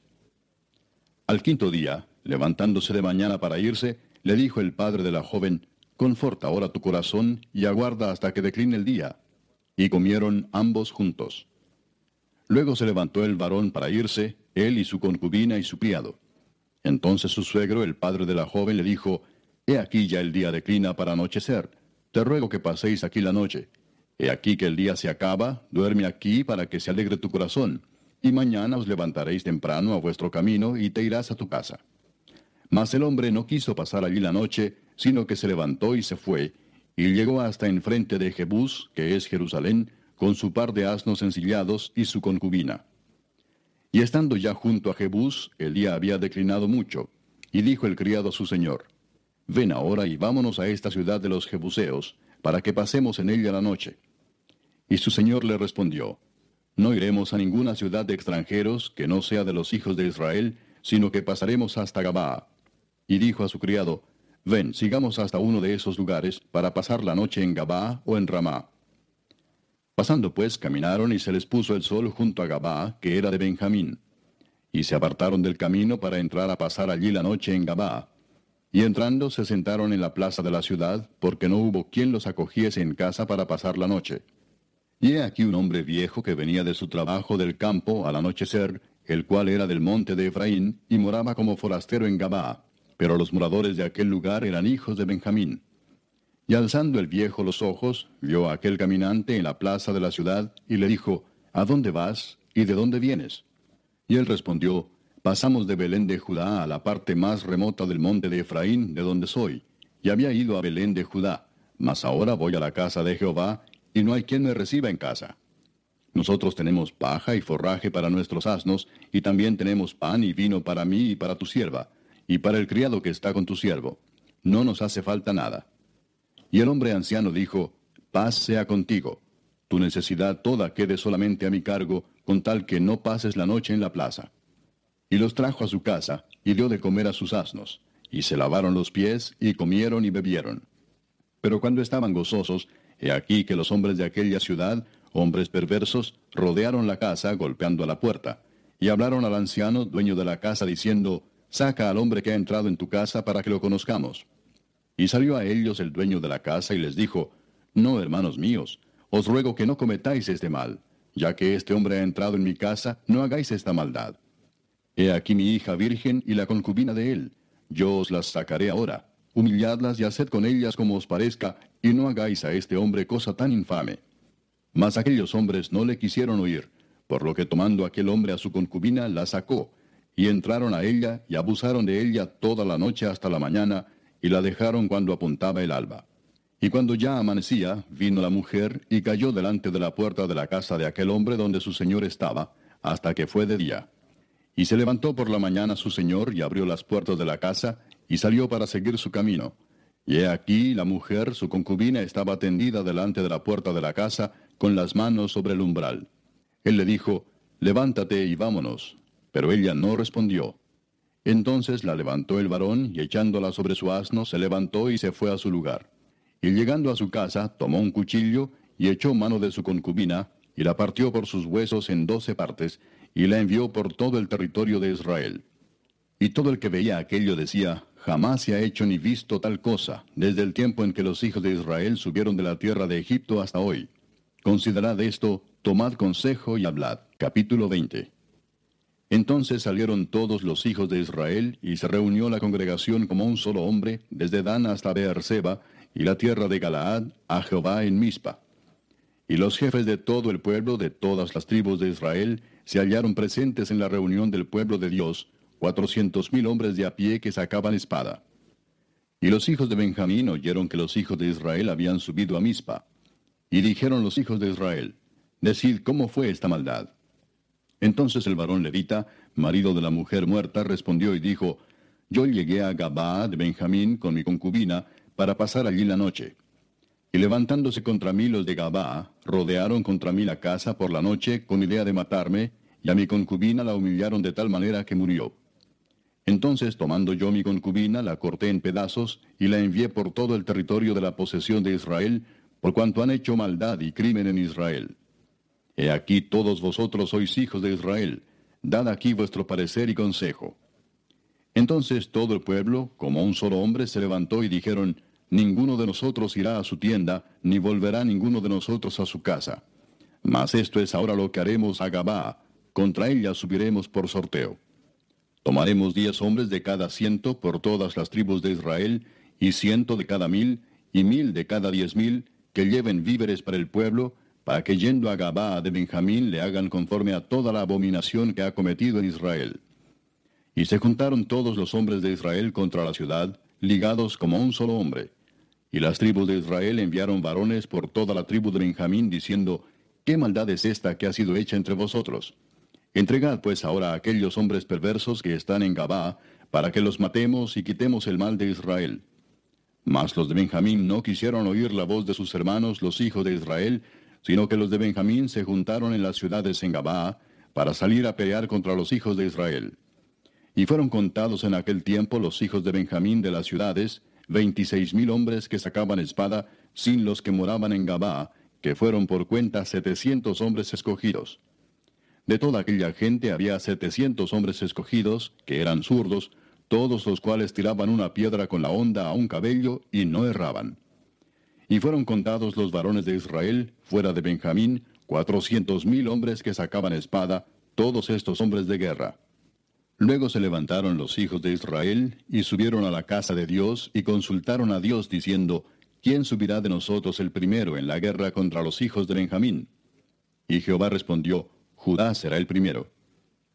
Al quinto día, Levantándose de mañana para irse, le dijo el padre de la joven, Conforta ahora tu corazón y aguarda hasta que decline el día. Y comieron ambos juntos. Luego se levantó el varón para irse, él y su concubina y su criado. Entonces su suegro, el padre de la joven, le dijo, He aquí ya el día declina para anochecer. Te ruego que paséis aquí la noche. He aquí que el día se acaba, duerme aquí para que se alegre tu corazón, y mañana os levantaréis temprano a vuestro camino y te irás a tu casa. Mas el hombre no quiso pasar allí la noche, sino que se levantó y se fue, y llegó hasta enfrente de Jebús, que es Jerusalén, con su par de asnos ensillados y su concubina. Y estando ya junto a Jebús, el día había declinado mucho, y dijo el criado a su señor, Ven ahora y vámonos a esta ciudad de los Jebuseos, para que pasemos en ella la noche. Y su señor le respondió, No iremos a ninguna ciudad de extranjeros que no sea de los hijos de Israel, sino que pasaremos hasta Gabaa y dijo a su criado, Ven, sigamos hasta uno de esos lugares para pasar la noche en Gabá o en Ramá. Pasando pues, caminaron y se les puso el sol junto a Gabá, que era de Benjamín. Y se apartaron del camino para entrar a pasar allí la noche en Gabá. Y entrando se sentaron en la plaza de la ciudad, porque no hubo quien los acogiese en casa para pasar la noche. Y he aquí un hombre viejo que venía de su trabajo del campo al anochecer, el cual era del monte de Efraín, y moraba como forastero en Gabá pero los moradores de aquel lugar eran hijos de Benjamín. Y alzando el viejo los ojos, vio a aquel caminante en la plaza de la ciudad, y le dijo, ¿A dónde vas y de dónde vienes? Y él respondió, Pasamos de Belén de Judá a la parte más remota del monte de Efraín, de donde soy, y había ido a Belén de Judá, mas ahora voy a la casa de Jehová, y no hay quien me reciba en casa. Nosotros tenemos paja y forraje para nuestros asnos, y también tenemos pan y vino para mí y para tu sierva, y para el criado que está con tu siervo. No nos hace falta nada. Y el hombre anciano dijo, Paz sea contigo. Tu necesidad toda quede solamente a mi cargo, con tal que no pases la noche en la plaza. Y los trajo a su casa, y dio de comer a sus asnos, y se lavaron los pies, y comieron y bebieron. Pero cuando estaban gozosos, he aquí que los hombres de aquella ciudad, hombres perversos, rodearon la casa golpeando la puerta, y hablaron al anciano, dueño de la casa, diciendo, Saca al hombre que ha entrado en tu casa para que lo conozcamos. Y salió a ellos el dueño de la casa y les dijo, No, hermanos míos, os ruego que no cometáis este mal, ya que este hombre ha entrado en mi casa, no hagáis esta maldad. He aquí mi hija virgen y la concubina de él, yo os las sacaré ahora. Humilladlas y haced con ellas como os parezca, y no hagáis a este hombre cosa tan infame. Mas aquellos hombres no le quisieron oír, por lo que tomando aquel hombre a su concubina, la sacó, y entraron a ella y abusaron de ella toda la noche hasta la mañana, y la dejaron cuando apuntaba el alba. Y cuando ya amanecía, vino la mujer y cayó delante de la puerta de la casa de aquel hombre donde su señor estaba, hasta que fue de día. Y se levantó por la mañana su señor y abrió las puertas de la casa, y salió para seguir su camino. Y he aquí la mujer, su concubina, estaba tendida delante de la puerta de la casa, con las manos sobre el umbral. Él le dijo, Levántate y vámonos. Pero ella no respondió. Entonces la levantó el varón, y echándola sobre su asno, se levantó y se fue a su lugar. Y llegando a su casa, tomó un cuchillo y echó mano de su concubina, y la partió por sus huesos en doce partes, y la envió por todo el territorio de Israel. Y todo el que veía aquello decía, jamás se ha hecho ni visto tal cosa, desde el tiempo en que los hijos de Israel subieron de la tierra de Egipto hasta hoy. Considerad esto, tomad consejo y hablad. Capítulo 20. Entonces salieron todos los hijos de Israel, y se reunió la congregación como un solo hombre, desde Dan hasta Beerseba, y la tierra de Galaad, a Jehová en Mizpa. Y los jefes de todo el pueblo, de todas las tribus de Israel, se hallaron presentes en la reunión del pueblo de Dios, cuatrocientos mil hombres de a pie que sacaban espada. Y los hijos de Benjamín oyeron que los hijos de Israel habían subido a Mizpa. Y dijeron los hijos de Israel, Decid cómo fue esta maldad. Entonces el varón levita, marido de la mujer muerta, respondió y dijo, Yo llegué a Gabaa de Benjamín con mi concubina para pasar allí la noche. Y levantándose contra mí los de Gabaa, rodearon contra mí la casa por la noche con idea de matarme, y a mi concubina la humillaron de tal manera que murió. Entonces, tomando yo mi concubina, la corté en pedazos y la envié por todo el territorio de la posesión de Israel, por cuanto han hecho maldad y crimen en Israel. He aquí todos vosotros sois hijos de Israel, dad aquí vuestro parecer y consejo. Entonces todo el pueblo, como un solo hombre, se levantó y dijeron, Ninguno de nosotros irá a su tienda, ni volverá ninguno de nosotros a su casa. Mas esto es ahora lo que haremos a Gabá, contra ella subiremos por sorteo. Tomaremos diez hombres de cada ciento por todas las tribus de Israel, y ciento de cada mil, y mil de cada diez mil, que lleven víveres para el pueblo, para que yendo a Gabá de Benjamín le hagan conforme a toda la abominación que ha cometido en Israel. Y se juntaron todos los hombres de Israel contra la ciudad, ligados como un solo hombre. Y las tribus de Israel enviaron varones por toda la tribu de Benjamín, diciendo, ¿Qué maldad es esta que ha sido hecha entre vosotros? Entregad pues ahora a aquellos hombres perversos que están en Gabá, para que los matemos y quitemos el mal de Israel. Mas los de Benjamín no quisieron oír la voz de sus hermanos, los hijos de Israel, sino que los de Benjamín se juntaron en las ciudades en Gabá, para salir a pelear contra los hijos de Israel. Y fueron contados en aquel tiempo los hijos de Benjamín de las ciudades, veintiséis mil hombres que sacaban espada, sin los que moraban en Gabá, que fueron por cuenta setecientos hombres escogidos. De toda aquella gente había setecientos hombres escogidos, que eran zurdos, todos los cuales tiraban una piedra con la honda a un cabello y no erraban. Y fueron contados los varones de Israel, fuera de Benjamín, cuatrocientos mil hombres que sacaban espada, todos estos hombres de guerra. Luego se levantaron los hijos de Israel y subieron a la casa de Dios y consultaron a Dios diciendo, ¿quién subirá de nosotros el primero en la guerra contra los hijos de Benjamín? Y Jehová respondió, Judá será el primero.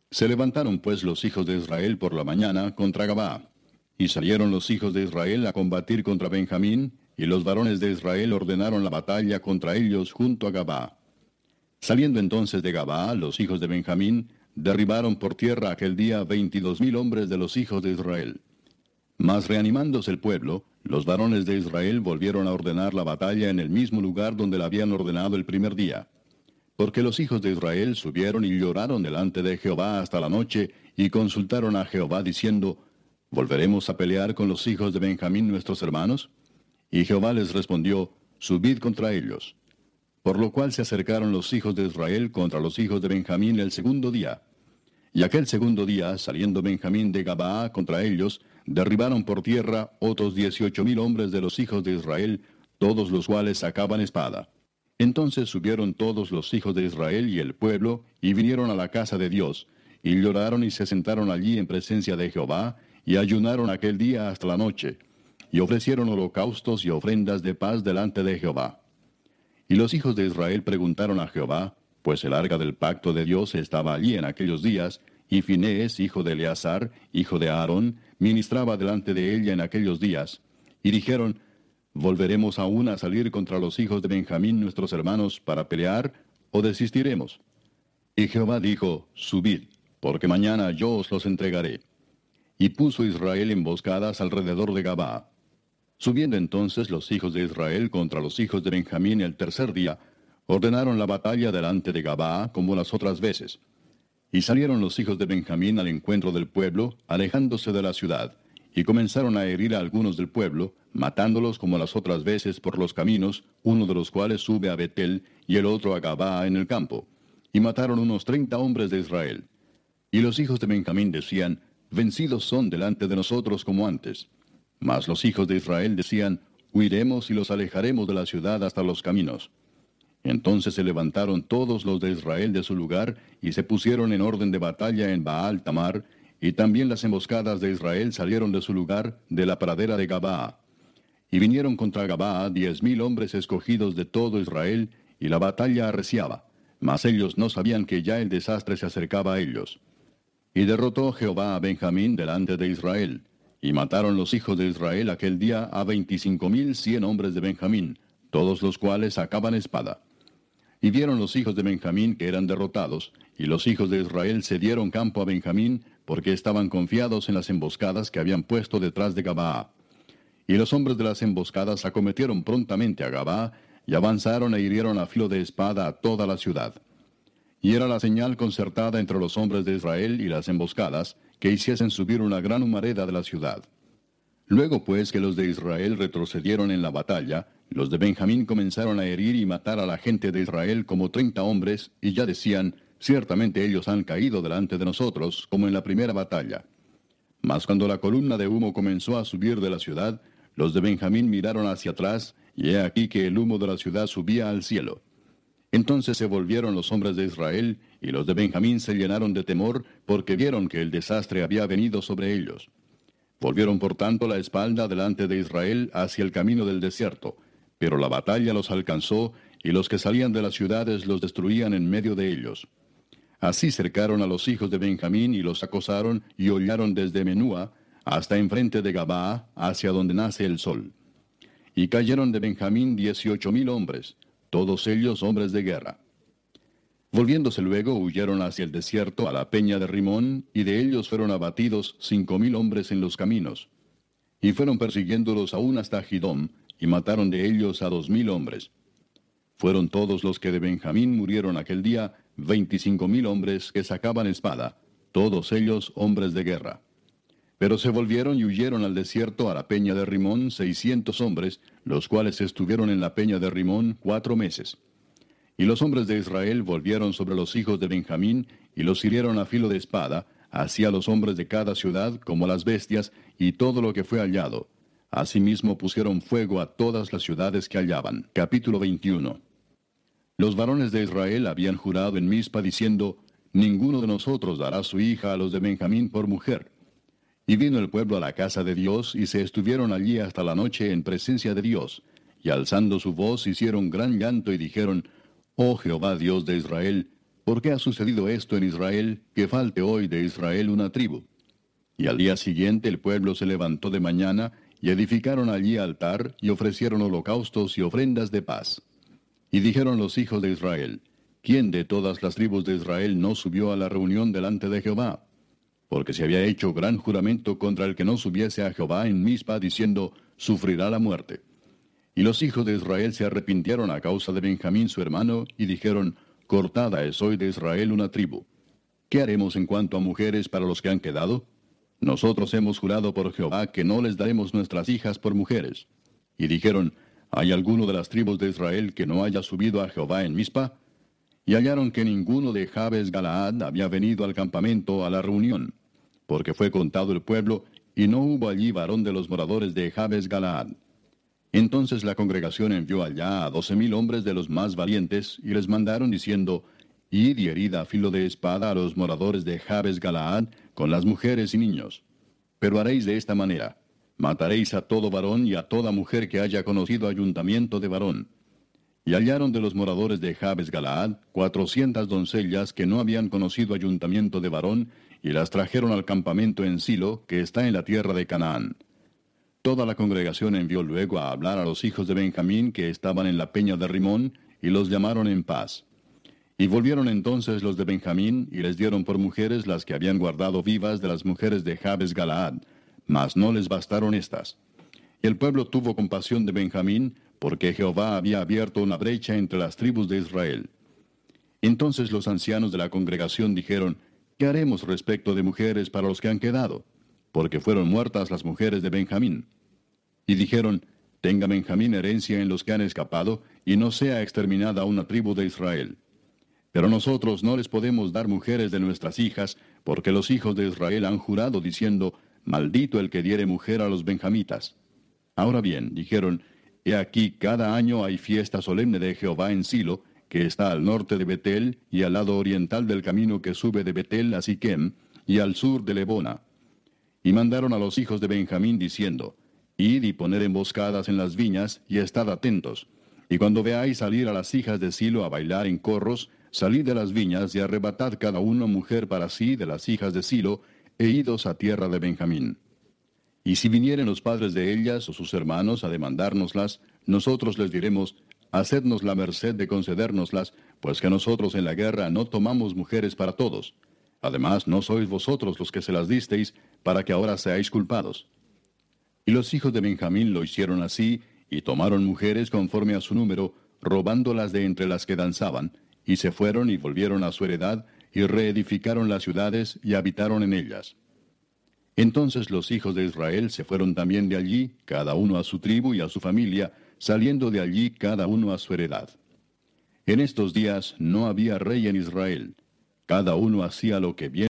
Se levantaron pues los hijos de Israel por la mañana contra Gabá. Y salieron los hijos de Israel a combatir contra Benjamín, y los varones de Israel ordenaron la batalla contra ellos junto a Gabá. Saliendo entonces de Gabá, los hijos de Benjamín derribaron por tierra aquel día veintidós mil hombres de los hijos de Israel. Mas reanimándose el pueblo, los varones de Israel volvieron a ordenar la batalla en el mismo lugar donde la habían ordenado el primer día. Porque los hijos de Israel subieron y lloraron delante de Jehová hasta la noche, y consultaron a Jehová diciendo, ¿Volveremos a pelear con los hijos de Benjamín nuestros hermanos? Y Jehová les respondió, Subid contra ellos. Por lo cual se acercaron los hijos de Israel contra los hijos de Benjamín el segundo día. Y aquel segundo día, saliendo Benjamín de Gabaa contra ellos, derribaron por tierra otros dieciocho mil hombres de los hijos de Israel, todos los cuales sacaban espada. Entonces subieron todos los hijos de Israel y el pueblo, y vinieron a la casa de Dios, y lloraron y se sentaron allí en presencia de Jehová, y ayunaron aquel día hasta la noche, y ofrecieron holocaustos y ofrendas de paz delante de Jehová. Y los hijos de Israel preguntaron a Jehová, pues el arca del pacto de Dios estaba allí en aquellos días, y Finés, hijo de Eleazar, hijo de Aarón, ministraba delante de ella en aquellos días. Y dijeron, ¿Volveremos aún a salir contra los hijos de Benjamín nuestros hermanos para pelear, o desistiremos? Y Jehová dijo, Subid, porque mañana yo os los entregaré. Y puso Israel emboscadas alrededor de Gabá. Subiendo entonces los hijos de Israel contra los hijos de Benjamín el tercer día, ordenaron la batalla delante de Gabá como las otras veces. Y salieron los hijos de Benjamín al encuentro del pueblo, alejándose de la ciudad, y comenzaron a herir a algunos del pueblo, matándolos como las otras veces por los caminos, uno de los cuales sube a Betel y el otro a Gabaa en el campo. Y mataron unos treinta hombres de Israel. Y los hijos de Benjamín decían, Vencidos son delante de nosotros como antes. Mas los hijos de Israel decían, Huiremos y los alejaremos de la ciudad hasta los caminos. Entonces se levantaron todos los de Israel de su lugar y se pusieron en orden de batalla en Baal Tamar, y también las emboscadas de Israel salieron de su lugar de la pradera de Gabaa. Y vinieron contra Gabaa diez mil hombres escogidos de todo Israel, y la batalla arreciaba. Mas ellos no sabían que ya el desastre se acercaba a ellos. Y derrotó Jehová a Benjamín delante de Israel. Y mataron los hijos de Israel aquel día a veinticinco mil cien hombres de Benjamín, todos los cuales sacaban espada. Y vieron los hijos de Benjamín que eran derrotados, y los hijos de Israel cedieron campo a Benjamín, porque estaban confiados en las emboscadas que habían puesto detrás de Gabaa. Y los hombres de las emboscadas acometieron prontamente a Gabaa, y avanzaron e hirieron a filo de espada a toda la ciudad. Y era la señal concertada entre los hombres de Israel y las emboscadas, que hiciesen subir una gran humareda de la ciudad. Luego pues que los de Israel retrocedieron en la batalla, los de Benjamín comenzaron a herir y matar a la gente de Israel como treinta hombres, y ya decían, Ciertamente ellos han caído delante de nosotros, como en la primera batalla. Mas cuando la columna de humo comenzó a subir de la ciudad, los de Benjamín miraron hacia atrás, y he aquí que el humo de la ciudad subía al cielo. Entonces se volvieron los hombres de Israel, y los de Benjamín se llenaron de temor, porque vieron que el desastre había venido sobre ellos. Volvieron por tanto la espalda delante de Israel hacia el camino del desierto, pero la batalla los alcanzó, y los que salían de las ciudades los destruían en medio de ellos. Así cercaron a los hijos de Benjamín y los acosaron y hollaron desde Menúa hasta enfrente de Gabaa, hacia donde nace el sol. Y cayeron de Benjamín dieciocho mil hombres, todos ellos hombres de guerra. Volviéndose luego, huyeron hacia el desierto, a la peña de Rimón, y de ellos fueron abatidos cinco mil hombres en los caminos. Y fueron persiguiéndolos aún hasta Gidom, y mataron de ellos a dos mil hombres. Fueron todos los que de Benjamín murieron aquel día, veinticinco mil hombres que sacaban espada, todos ellos hombres de guerra. Pero se volvieron y huyeron al desierto a la peña de Rimón seiscientos hombres, los cuales estuvieron en la peña de Rimón cuatro meses. Y los hombres de Israel volvieron sobre los hijos de Benjamín y los hirieron a filo de espada, hacia los hombres de cada ciudad como las bestias y todo lo que fue hallado. Asimismo pusieron fuego a todas las ciudades que hallaban. Capítulo 21. Los varones de Israel habían jurado en Mizpa diciendo, Ninguno de nosotros dará su hija a los de Benjamín por mujer. Y vino el pueblo a la casa de Dios, y se estuvieron allí hasta la noche en presencia de Dios, y alzando su voz hicieron gran llanto y dijeron, Oh Jehová Dios de Israel, ¿por qué ha sucedido esto en Israel, que falte hoy de Israel una tribu? Y al día siguiente el pueblo se levantó de mañana, y edificaron allí altar, y ofrecieron holocaustos y ofrendas de paz. Y dijeron los hijos de Israel, ¿quién de todas las tribus de Israel no subió a la reunión delante de Jehová? Porque se había hecho gran juramento contra el que no subiese a Jehová en Mizpa, diciendo, sufrirá la muerte. Y los hijos de Israel se arrepintieron a causa de Benjamín su hermano, y dijeron, Cortada es hoy de Israel una tribu. ¿Qué haremos en cuanto a mujeres para los que han quedado? Nosotros hemos jurado por Jehová que no les daremos nuestras hijas por mujeres. Y dijeron, ¿Hay alguno de las tribus de Israel que no haya subido a Jehová en Mizpa? Y hallaron que ninguno de Jabes Galaad había venido al campamento a la reunión, porque fue contado el pueblo, y no hubo allí varón de los moradores de Jabes Galaad. Entonces la congregación envió allá a doce mil hombres de los más valientes, y les mandaron diciendo, Id y herida a filo de espada a los moradores de Jabes Galaad, con las mujeres y niños. Pero haréis de esta manera Mataréis a todo varón y a toda mujer que haya conocido ayuntamiento de varón. Y hallaron de los moradores de Jabes Galaad cuatrocientas doncellas que no habían conocido ayuntamiento de varón, y las trajeron al campamento en Silo, que está en la tierra de Canaán. Toda la congregación envió luego a hablar a los hijos de Benjamín que estaban en la peña de Rimón, y los llamaron en paz. Y volvieron entonces los de Benjamín, y les dieron por mujeres las que habían guardado vivas de las mujeres de Jabes Galaad, mas no les bastaron estas. El pueblo tuvo compasión de Benjamín, porque Jehová había abierto una brecha entre las tribus de Israel. Entonces los ancianos de la congregación dijeron, ¿qué haremos respecto de mujeres para los que han quedado? Porque fueron muertas las mujeres de Benjamín. Y dijeron, Tenga Benjamín herencia en los que han escapado, y no sea exterminada una tribu de Israel. Pero nosotros no les podemos dar mujeres de nuestras hijas, porque los hijos de Israel han jurado diciendo, Maldito el que diere mujer a los benjamitas. Ahora bien, dijeron, He aquí cada año hay fiesta solemne de Jehová en Silo, que está al norte de Betel y al lado oriental del camino que sube de Betel a Siquem, y al sur de Lebona. Y mandaron a los hijos de Benjamín diciendo, Id y poned emboscadas en las viñas, y estad atentos. Y cuando veáis salir a las hijas de Silo a bailar en corros, salid de las viñas y arrebatad cada uno mujer para sí de las hijas de Silo, e idos a tierra de Benjamín. Y si vinieren los padres de ellas o sus hermanos a demandárnoslas, nosotros les diremos, Hacednos la merced de concedérnoslas, pues que nosotros en la guerra no tomamos mujeres para todos. Además, no sois vosotros los que se las disteis, para que ahora seáis culpados. Y los hijos de Benjamín lo hicieron así, y tomaron mujeres conforme a su número, robándolas de entre las que danzaban, y se fueron y volvieron a su heredad, y reedificaron las ciudades y habitaron en ellas. Entonces los hijos de Israel se fueron también de allí, cada uno a su tribu y a su familia, saliendo de allí cada uno a su heredad. En estos días no había rey en Israel, cada uno hacía lo que bien